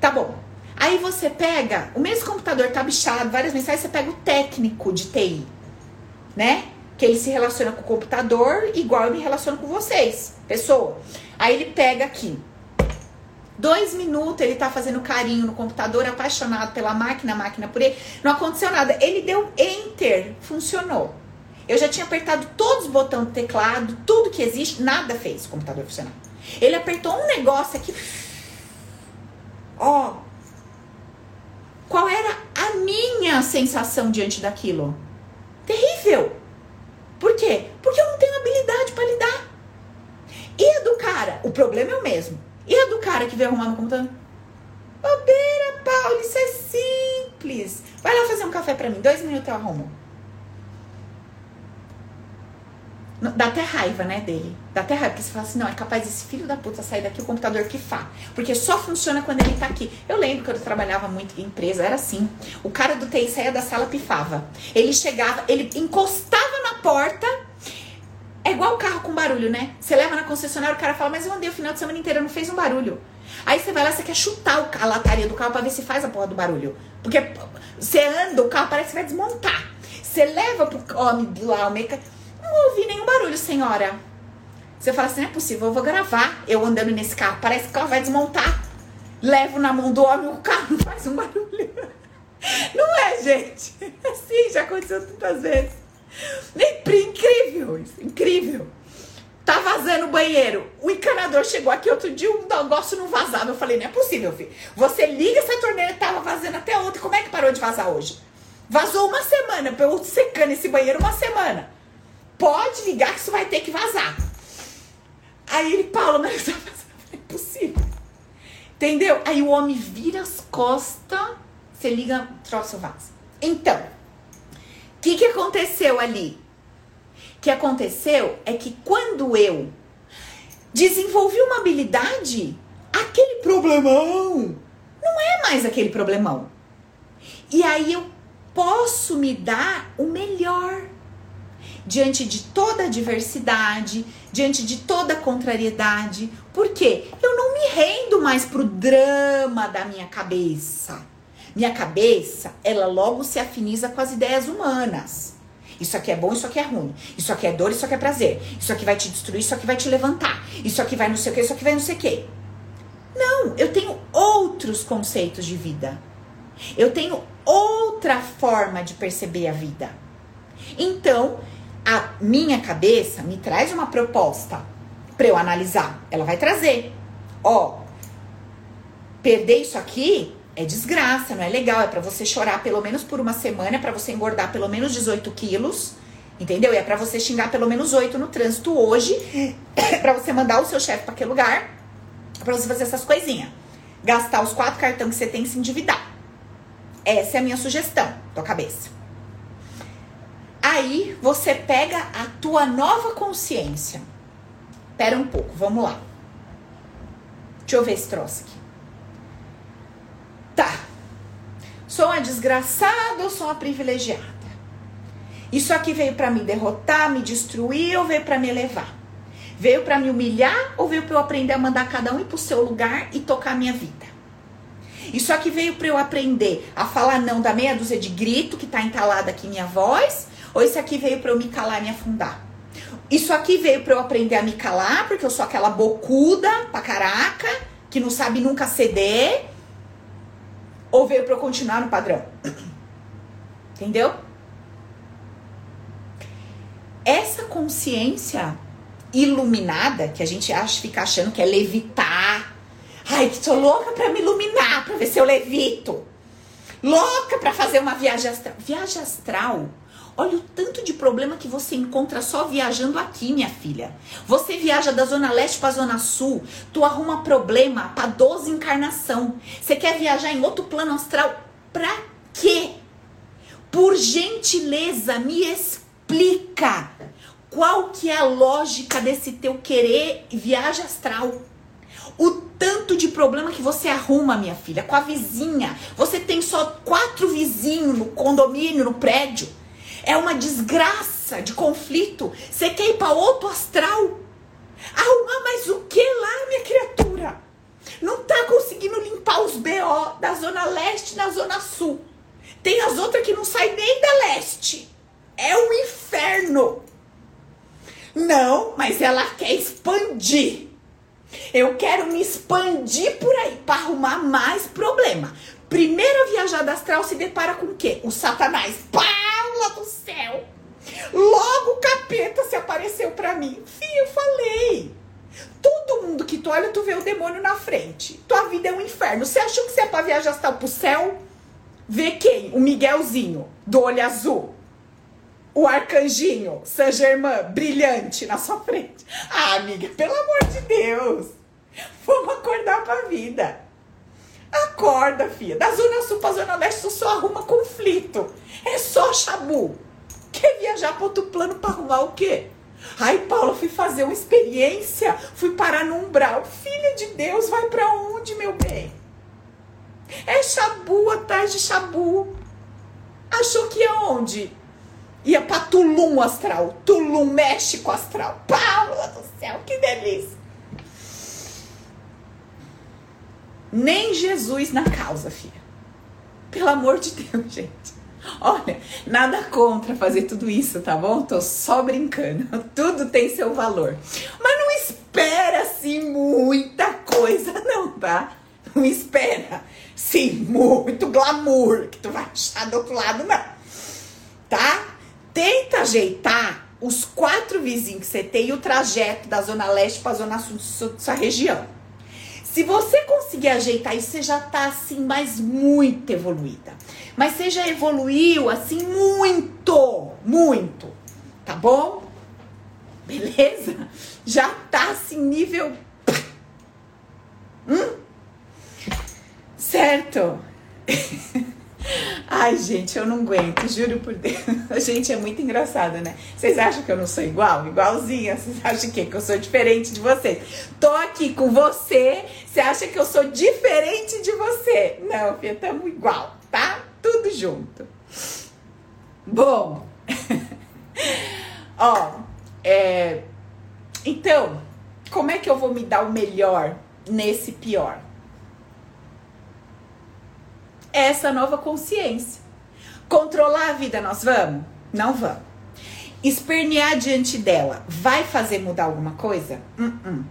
Tá bom. Aí você pega, o mesmo computador tá bichado, várias mensagens, você pega o técnico de TI, né? Que ele se relaciona com o computador igual eu me relaciono com vocês, pessoa. Aí ele pega aqui. Dois minutos ele tá fazendo carinho no computador, apaixonado pela máquina, máquina por ele. Não aconteceu nada. Ele deu enter, funcionou. Eu já tinha apertado todos os botões do teclado, tudo que existe, nada fez o computador funcionar. Ele apertou um negócio aqui. Ó. Qual era a minha sensação diante daquilo? Terrível. Por quê? Porque eu não tenho habilidade para lidar. E a do cara? O problema é o mesmo. E a do cara que veio arrumar no computador? Bobeira, Paulo, isso é simples. Vai lá fazer um café para mim. Dois minutos eu arrumo. Dá até raiva, né, dele. Dá até raiva, porque você fala assim, não, é capaz desse filho da puta sair daqui o computador que faz. Porque só funciona quando ele tá aqui. Eu lembro que eu trabalhava muito em empresa, era assim. O cara do TI saía da sala, pifava. Ele chegava, ele encostava na porta. É igual o carro com barulho, né? Você leva na concessionária, o cara fala, mas eu andei o final de semana inteiro, não fez um barulho. Aí você vai lá, você quer chutar a lataria do carro pra ver se faz a porra do barulho. Porque você anda, o carro parece que vai desmontar. Você leva pro homem lá, o mecânico não ouvi nenhum barulho, senhora. Você fala assim, não é possível, eu vou gravar eu andando nesse carro. Parece que o carro vai desmontar. Levo na mão do homem, o carro faz um barulho. Não é, gente? Sim, já aconteceu tantas vezes. Incrível isso, incrível. Tá vazando o banheiro. O encanador chegou aqui outro dia, o negócio não vazava. Eu falei, não é possível, filho. Você liga essa torneira, tava vazando até ontem. Como é que parou de vazar hoje? Vazou uma semana, eu secando esse banheiro uma semana pode ligar que isso vai ter que vazar. Aí ele, Paulo, mas é possível. Entendeu? Aí o homem vira as costas, você liga, troço vaza. Então, o que, que aconteceu ali? O que aconteceu é que quando eu desenvolvi uma habilidade, aquele problemão não é mais aquele problemão. E aí eu posso me dar o melhor diante de toda a diversidade, diante de toda a contrariedade. Por quê? Eu não me rendo mais pro drama da minha cabeça. Minha cabeça, ela logo se afiniza com as ideias humanas. Isso aqui é bom, isso aqui é ruim. Isso aqui é dor, isso aqui é prazer. Isso aqui vai te destruir, isso aqui vai te levantar. Isso aqui vai não sei o que, isso aqui vai não sei o que. Não, eu tenho outros conceitos de vida. Eu tenho outra forma de perceber a vida. Então, a minha cabeça me traz uma proposta para eu analisar. Ela vai trazer. Ó, perder isso aqui é desgraça, não é legal. É para você chorar pelo menos por uma semana, é para você engordar pelo menos 18 quilos. Entendeu? E é para você xingar pelo menos 8 no trânsito hoje, para você mandar o seu chefe para aquele lugar, para você fazer essas coisinhas. Gastar os quatro cartões que você tem e se endividar. Essa é a minha sugestão, tua cabeça. Aí você pega a tua nova consciência. Pera um pouco, vamos lá. Deixa eu ver esse troço aqui. Tá. Sou uma desgraçada ou sou uma privilegiada? Isso aqui veio para me derrotar, me destruir ou veio para me elevar? Veio para me humilhar ou veio para eu aprender a mandar cada um ir pro seu lugar e tocar a minha vida? Isso aqui veio para eu aprender a falar não da meia dúzia de grito que tá entalada aqui minha voz, ou isso aqui veio para eu me calar e me afundar? Isso aqui veio para eu aprender a me calar, porque eu sou aquela bocuda pra caraca, que não sabe nunca ceder, ou veio para eu continuar no padrão? Entendeu? Essa consciência iluminada, que a gente acha, fica achando que é levitar. Ai, que tô louca para me iluminar, para ver se eu levito. Louca para fazer uma viagem astral. Viagem astral. Olha o tanto de problema que você encontra só viajando aqui, minha filha. Você viaja da zona leste para zona sul, tu arruma problema para 12 encarnação. Você quer viajar em outro plano astral pra quê? Por gentileza, me explica qual que é a lógica desse teu querer viagem astral. O tanto de problema que você arruma, minha filha, com a vizinha. Você tem só quatro vizinhos no condomínio, no prédio. É uma desgraça de conflito. Você quer ir para outro astral? Arrumar mais o que lá, minha criatura? Não tá conseguindo limpar os BO da zona leste na zona sul. Tem as outras que não saem nem da leste. É um inferno. Não, mas ela quer expandir. Eu quero me expandir por aí para arrumar mais problema. Primeira viajada astral se depara com o quê? O Satanás. Do céu! Logo o capeta se apareceu para mim. Fih, eu falei. Todo mundo que tu olha, tu vê o demônio na frente. Tua vida é um inferno. Você achou que você é pra viajar astral pro céu? Vê quem? O Miguelzinho, do olho azul. O arcanjinho, Saint Germain, brilhante na sua frente. Ah, amiga, pelo amor de Deus. Vamos acordar pra vida. Acorda, filha. Da Zona Sul pra Zona Leste, tu só arruma conflito. É só chabu. Quer viajar para outro plano para arrumar o quê? Ai, Paula, fui fazer uma experiência, fui parar no umbral. Filha de Deus, vai para onde, meu bem? É chabu atrás de chabu. Achou que ia onde? Ia pra Tulum astral. Tulum, México astral. Paula do céu, que delícia. Nem Jesus na causa, filha. Pelo amor de Deus, gente. Olha, nada contra fazer tudo isso, tá bom? Tô só brincando. Tudo tem seu valor. Mas não espera assim muita coisa, não, tá? Não espera, sim, muito glamour que tu vai achar do outro lado, não. Tá? Tenta ajeitar os quatro vizinhos que você tem e o trajeto da Zona Leste pra Zona Sul da sua região. Se você conseguir ajeitar isso, você já tá assim, mas muito evoluída. Mas você já evoluiu assim muito, muito. Tá bom? Beleza? Já tá assim, nível. Hum? Certo? Ai, gente, eu não aguento, juro por Deus. A gente é muito engraçada, né? Vocês acham que eu não sou igual? Igualzinha? Vocês acham que, que eu sou diferente de vocês? Tô aqui com você, você acha que eu sou diferente de você? Não, filha, tamo igual, tá? Tudo junto. Bom, ó, é, então, como é que eu vou me dar o melhor nesse pior? Essa nova consciência. Controlar a vida nós vamos? Não vamos. Espernear diante dela vai fazer mudar alguma coisa? Uh -uh.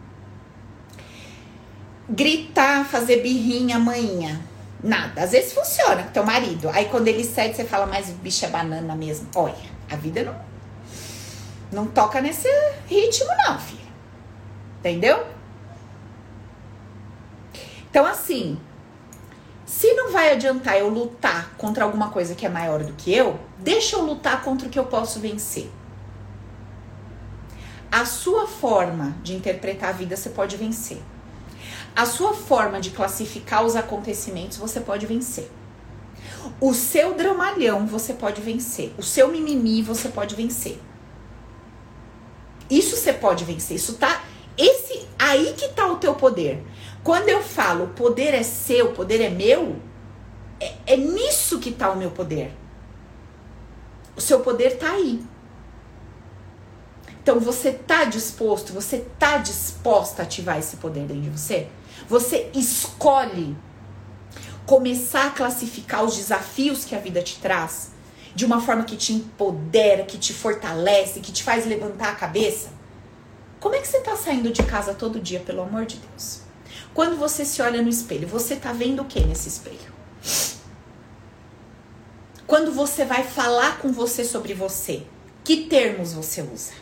Gritar, fazer birrinha, manhinha. Nada. Às vezes funciona com teu marido. Aí quando ele cede, você fala, mas bicho é banana mesmo. Olha, a vida não, não toca nesse ritmo, não, filha. Entendeu? Então, assim, não vai adiantar eu lutar contra alguma coisa que é maior do que eu, deixa eu lutar contra o que eu posso vencer. A sua forma de interpretar a vida você pode vencer. A sua forma de classificar os acontecimentos você pode vencer. O seu dramalhão você pode vencer. O seu mimimi você pode vencer. Isso você pode vencer. Isso tá. Esse aí que tá o teu poder. Quando eu falo poder é seu, poder é meu, é, é nisso que está o meu poder. O seu poder está aí. Então você está disposto, você está disposta a ativar esse poder dentro de você? Você escolhe começar a classificar os desafios que a vida te traz de uma forma que te empodera, que te fortalece, que te faz levantar a cabeça? Como é que você está saindo de casa todo dia, pelo amor de Deus? Quando você se olha no espelho, você está vendo o que nesse espelho? Quando você vai falar com você sobre você, que termos você usa?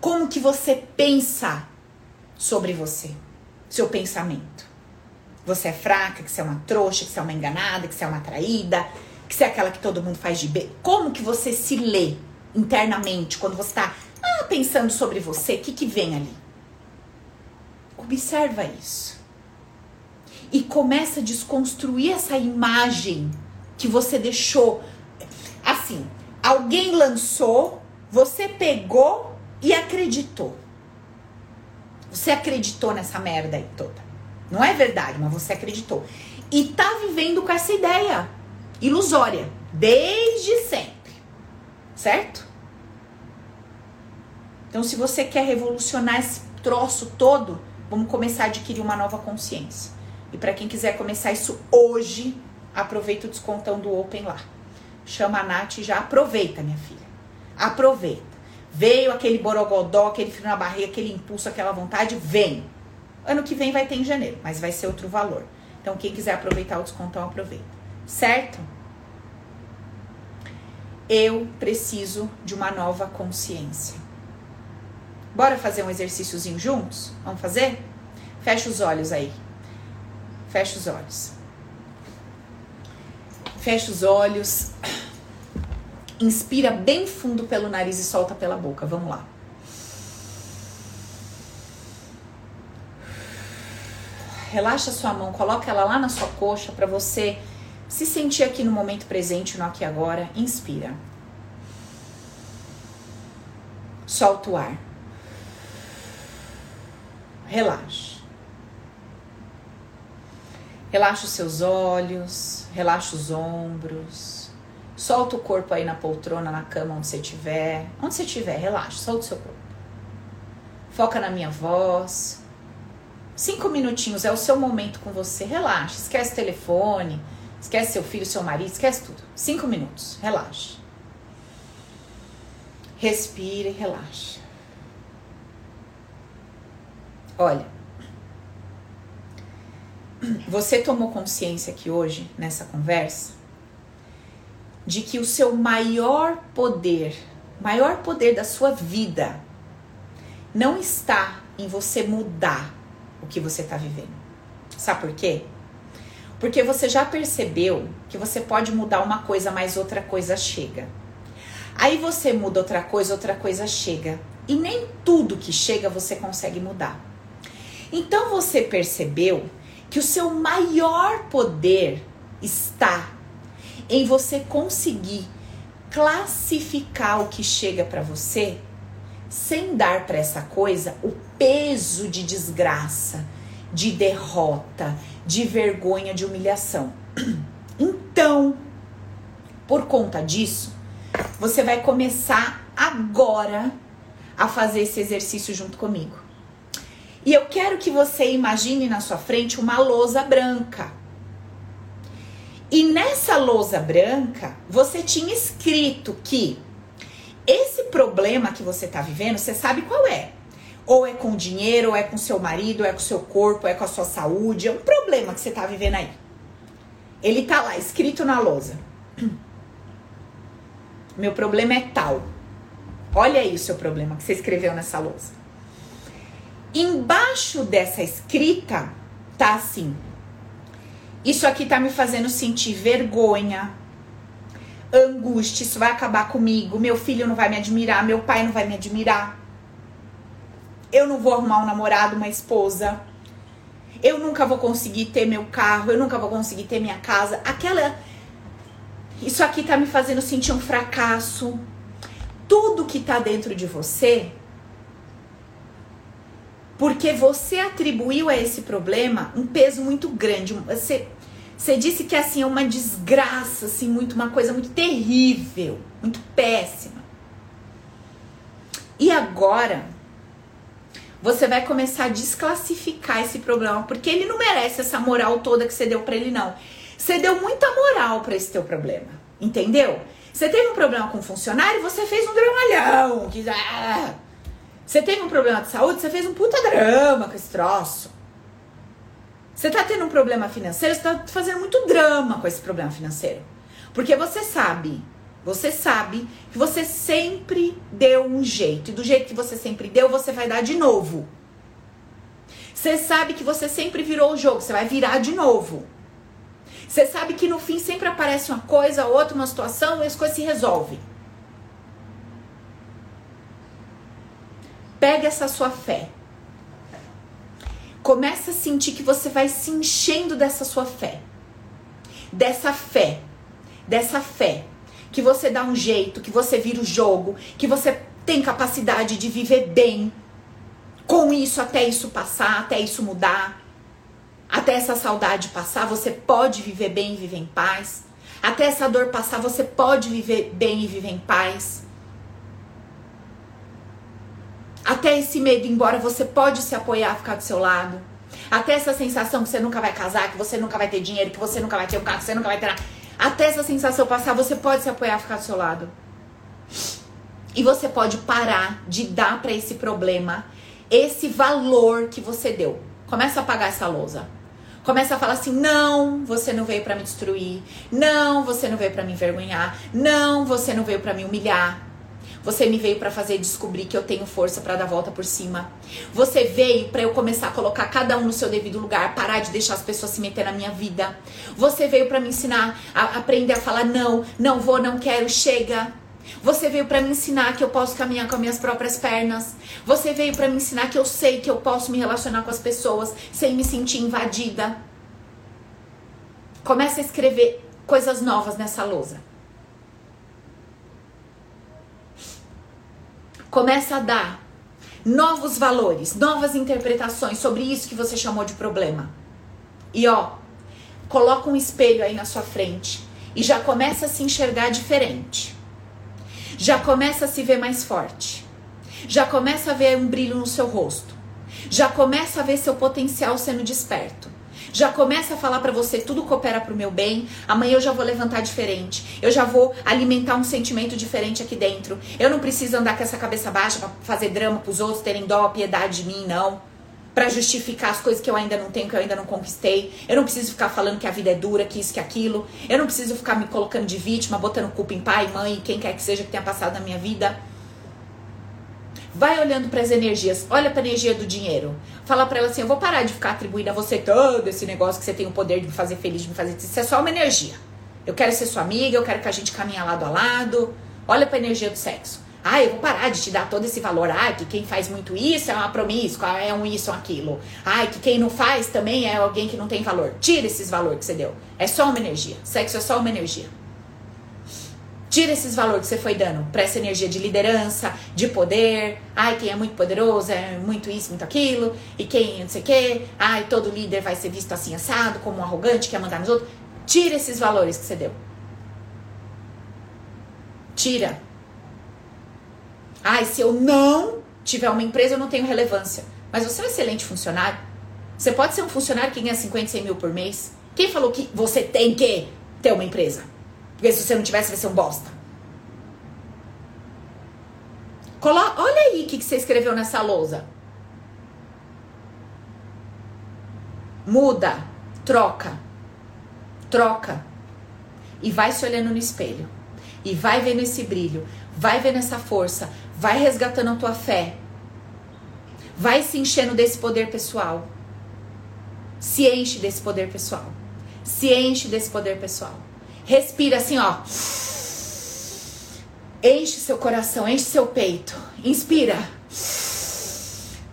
Como que você pensa sobre você? Seu pensamento. Você é fraca, que você é uma trouxa, que você é uma enganada, que você é uma traída, que você é aquela que todo mundo faz de bem. Como que você se lê internamente quando você está ah, pensando sobre você? O que, que vem ali? Observa isso. E começa a desconstruir essa imagem que você deixou. Assim, alguém lançou, você pegou e acreditou. Você acreditou nessa merda aí toda. Não é verdade, mas você acreditou. E tá vivendo com essa ideia ilusória desde sempre. Certo? Então, se você quer revolucionar esse troço todo, vamos começar a adquirir uma nova consciência. E para quem quiser começar isso hoje, aproveita o descontão do Open lá. Chama a Nath e já aproveita, minha filha. Aproveita. Veio aquele borogodó, aquele frio na barriga, aquele impulso, aquela vontade, vem. Ano que vem vai ter em janeiro, mas vai ser outro valor. Então, quem quiser aproveitar o descontão, aproveita. Certo? Eu preciso de uma nova consciência. Bora fazer um exercíciozinho juntos? Vamos fazer? Fecha os olhos aí. Fecha os olhos. Fecha os olhos. Inspira bem fundo pelo nariz e solta pela boca. Vamos lá. Relaxa sua mão, coloca ela lá na sua coxa para você se sentir aqui no momento presente, no aqui e agora. Inspira. Solta o ar. Relaxa. Relaxa os seus olhos, relaxa os ombros. Solta o corpo aí na poltrona, na cama, onde você estiver. Onde você estiver, relaxa, solta o seu corpo. Foca na minha voz. Cinco minutinhos é o seu momento com você. Relaxa, esquece o telefone, esquece seu filho, seu marido, esquece tudo. Cinco minutos, relaxa. Respira e relaxa. Olha, você tomou consciência aqui hoje, nessa conversa, de que o seu maior poder, maior poder da sua vida, não está em você mudar o que você está vivendo. Sabe por quê? Porque você já percebeu que você pode mudar uma coisa, mas outra coisa chega. Aí você muda outra coisa, outra coisa chega. E nem tudo que chega você consegue mudar. Então você percebeu que o seu maior poder está em você conseguir classificar o que chega para você sem dar para essa coisa o peso de desgraça, de derrota, de vergonha, de humilhação. Então, por conta disso, você vai começar agora a fazer esse exercício junto comigo. E eu quero que você imagine na sua frente uma lousa branca. E nessa lousa branca, você tinha escrito que esse problema que você está vivendo, você sabe qual é. Ou é com dinheiro, ou é com seu marido, ou é com seu corpo, ou é com a sua saúde. É um problema que você está vivendo aí. Ele tá lá, escrito na lousa. Meu problema é tal. Olha aí o seu problema que você escreveu nessa lousa. Embaixo dessa escrita tá assim: Isso aqui tá me fazendo sentir vergonha, angústia, isso vai acabar comigo. Meu filho não vai me admirar, meu pai não vai me admirar. Eu não vou arrumar um namorado, uma esposa. Eu nunca vou conseguir ter meu carro, eu nunca vou conseguir ter minha casa. Aquela isso aqui tá me fazendo sentir um fracasso. Tudo que tá dentro de você porque você atribuiu a esse problema um peso muito grande. Você, Você disse que assim é uma desgraça, assim, muito uma coisa muito terrível, muito péssima. E agora você vai começar a desclassificar esse problema, porque ele não merece essa moral toda que você deu para ele não. Você deu muita moral para esse teu problema, entendeu? Você teve um problema com um funcionário, você fez um dramalhão, que ah, você teve um problema de saúde, você fez um puta drama com esse troço. Você tá tendo um problema financeiro, você tá fazendo muito drama com esse problema financeiro. Porque você sabe, você sabe que você sempre deu um jeito. E do jeito que você sempre deu, você vai dar de novo. Você sabe que você sempre virou o jogo, você vai virar de novo. Você sabe que no fim sempre aparece uma coisa, outra, uma situação e as coisas se resolvem. Pega essa sua fé. Começa a sentir que você vai se enchendo dessa sua fé. Dessa fé. Dessa fé. Que você dá um jeito, que você vira o jogo, que você tem capacidade de viver bem com isso até isso passar, até isso mudar. Até essa saudade passar, você pode viver bem e viver em paz. Até essa dor passar, você pode viver bem e viver em paz. Até esse medo ir embora, você pode se apoiar, ficar do seu lado. Até essa sensação que você nunca vai casar, que você nunca vai ter dinheiro, que você nunca vai ter um carro, que você nunca vai ter nada. Até essa sensação passar, você pode se apoiar, ficar do seu lado. E você pode parar de dar para esse problema esse valor que você deu. Começa a pagar essa lousa. Começa a falar assim: "Não, você não veio para me destruir. Não, você não veio para me envergonhar. Não, você não veio para me humilhar. Você me veio para fazer descobrir que eu tenho força para dar volta por cima. Você veio para eu começar a colocar cada um no seu devido lugar, parar de deixar as pessoas se meter na minha vida. Você veio para me ensinar a aprender a falar não, não vou, não quero, chega. Você veio para me ensinar que eu posso caminhar com as minhas próprias pernas. Você veio para me ensinar que eu sei que eu posso me relacionar com as pessoas sem me sentir invadida. Comece a escrever coisas novas nessa lousa. Começa a dar novos valores, novas interpretações sobre isso que você chamou de problema. E ó, coloca um espelho aí na sua frente e já começa a se enxergar diferente. Já começa a se ver mais forte. Já começa a ver um brilho no seu rosto. Já começa a ver seu potencial sendo desperto já começa a falar para você tudo coopera pro meu bem. Amanhã eu já vou levantar diferente. Eu já vou alimentar um sentimento diferente aqui dentro. Eu não preciso andar com essa cabeça baixa para fazer drama pros outros terem dó, piedade de mim, não. Para justificar as coisas que eu ainda não tenho, que eu ainda não conquistei. Eu não preciso ficar falando que a vida é dura, que isso, que aquilo. Eu não preciso ficar me colocando de vítima, botando culpa em pai, mãe, quem quer que seja que tenha passado na minha vida. Vai olhando para as energias, olha para a energia do dinheiro. Fala para ela assim: eu vou parar de ficar atribuindo a você todo esse negócio que você tem o poder de me fazer feliz, de me fazer. Isso é só uma energia. Eu quero ser sua amiga, eu quero que a gente caminhe lado a lado. Olha para a energia do sexo. Ah, eu vou parar de te dar todo esse valor. Ah, que quem faz muito isso é uma promíscua, é um isso ou aquilo. Ah, que quem não faz também é alguém que não tem valor. Tira esses valores que você deu. É só uma energia. Sexo é só uma energia. Tira esses valores que você foi dando para essa energia de liderança, de poder. Ai, quem é muito poderoso é muito isso, muito aquilo. E quem não sei o quê. Ai, todo líder vai ser visto assim assado, como um arrogante, quer mandar nos outros. Tira esses valores que você deu. Tira. Ai, se eu não tiver uma empresa, eu não tenho relevância. Mas você é um excelente funcionário. Você pode ser um funcionário que ganha 50, 100 mil por mês. Quem falou que você tem que ter uma empresa? Porque se você não tivesse, vai ser um bosta. Colo Olha aí o que, que você escreveu nessa lousa. Muda, troca, troca. E vai se olhando no espelho. E vai vendo esse brilho. Vai vendo essa força. Vai resgatando a tua fé. Vai se enchendo desse poder pessoal. Se enche desse poder pessoal. Se enche desse poder pessoal. Respira assim, ó. Enche seu coração, enche seu peito. Inspira.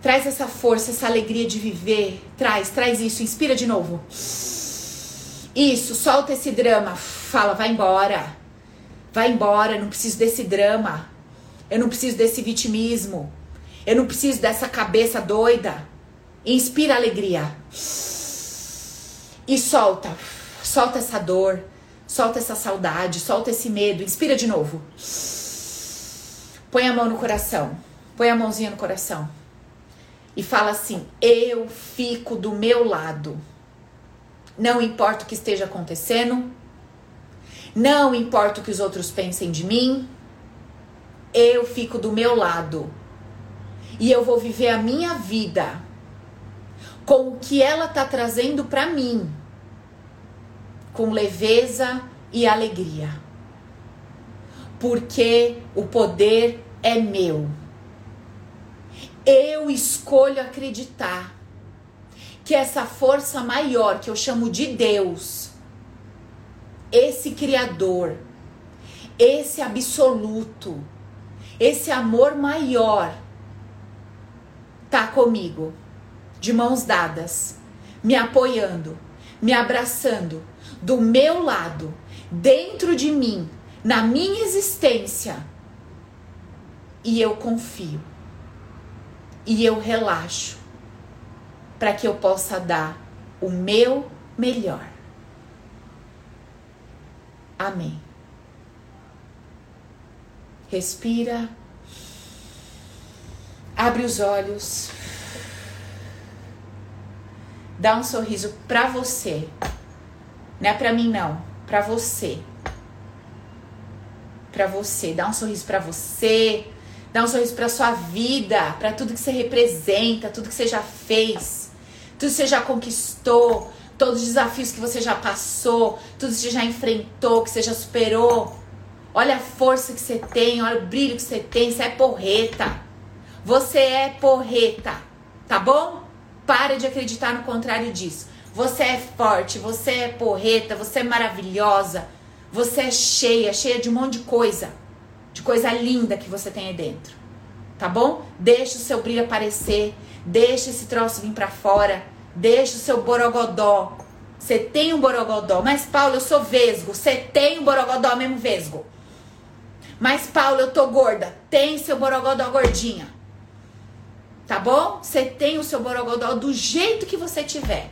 Traz essa força, essa alegria de viver. Traz, traz isso. Inspira de novo. Isso, solta esse drama. Fala, vai embora. Vai embora, não preciso desse drama. Eu não preciso desse vitimismo. Eu não preciso dessa cabeça doida. Inspira alegria. E solta Solta essa dor, solta essa saudade, solta esse medo. Inspira de novo. Põe a mão no coração. Põe a mãozinha no coração. E fala assim: Eu fico do meu lado. Não importa o que esteja acontecendo. Não importa o que os outros pensem de mim. Eu fico do meu lado. E eu vou viver a minha vida com o que ela tá trazendo para mim. Com leveza e alegria. Porque o poder é meu. Eu escolho acreditar que essa força maior que eu chamo de Deus, esse Criador, esse absoluto, esse amor maior, tá comigo, de mãos dadas, me apoiando, me abraçando, do meu lado, dentro de mim, na minha existência. E eu confio. E eu relaxo para que eu possa dar o meu melhor. Amém. Respira. Abre os olhos. Dá um sorriso para você. Não é para mim não, para você. Para você, dá um sorriso para você. Dá um sorriso para sua vida, para tudo que você representa, tudo que você já fez, tudo que você já conquistou, todos os desafios que você já passou, tudo que você já enfrentou, que você já superou. Olha a força que você tem, olha o brilho que você tem, você é porreta. Você é porreta, tá bom? Para de acreditar no contrário disso. Você é forte, você é porreta, você é maravilhosa, você é cheia, cheia de um monte de coisa de coisa linda que você tem aí dentro. Tá bom? Deixa o seu brilho aparecer, deixa esse troço vir para fora, deixa o seu borogodó. Você tem um borogodó, mas Paulo, eu sou vesgo. Você tem um borogodó mesmo vesgo. Mas Paulo, eu tô gorda. Tem seu borogodó gordinha. Tá bom? Você tem o seu borogodó do jeito que você tiver.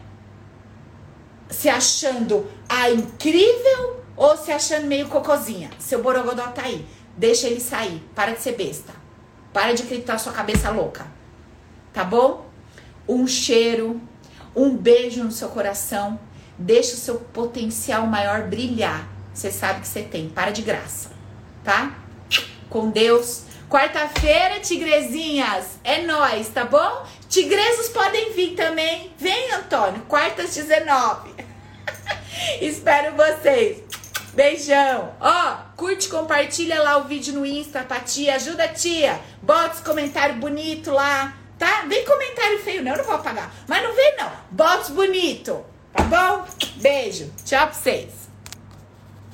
Se achando a incrível ou se achando meio cocozinha. Seu borogodó tá aí. Deixa ele sair. Para de ser besta. Para de acreditar sua cabeça louca. Tá bom? Um cheiro, um beijo no seu coração. Deixa o seu potencial maior brilhar. Você sabe que você tem. Para de graça. Tá? Com Deus. Quarta-feira, tigrezinhas, é nós, tá bom? Tigresos podem vir também. Vem, Antônio, quartas 19. Espero vocês. Beijão. Ó, curte, compartilha lá o vídeo no Insta pra tia. Ajuda a tia. Bota os comentários bonitos lá, tá? Vem comentário feio, não, eu não vou apagar. Mas não vem, não. Bota os bonito, tá bom? Beijo. Tchau pra vocês.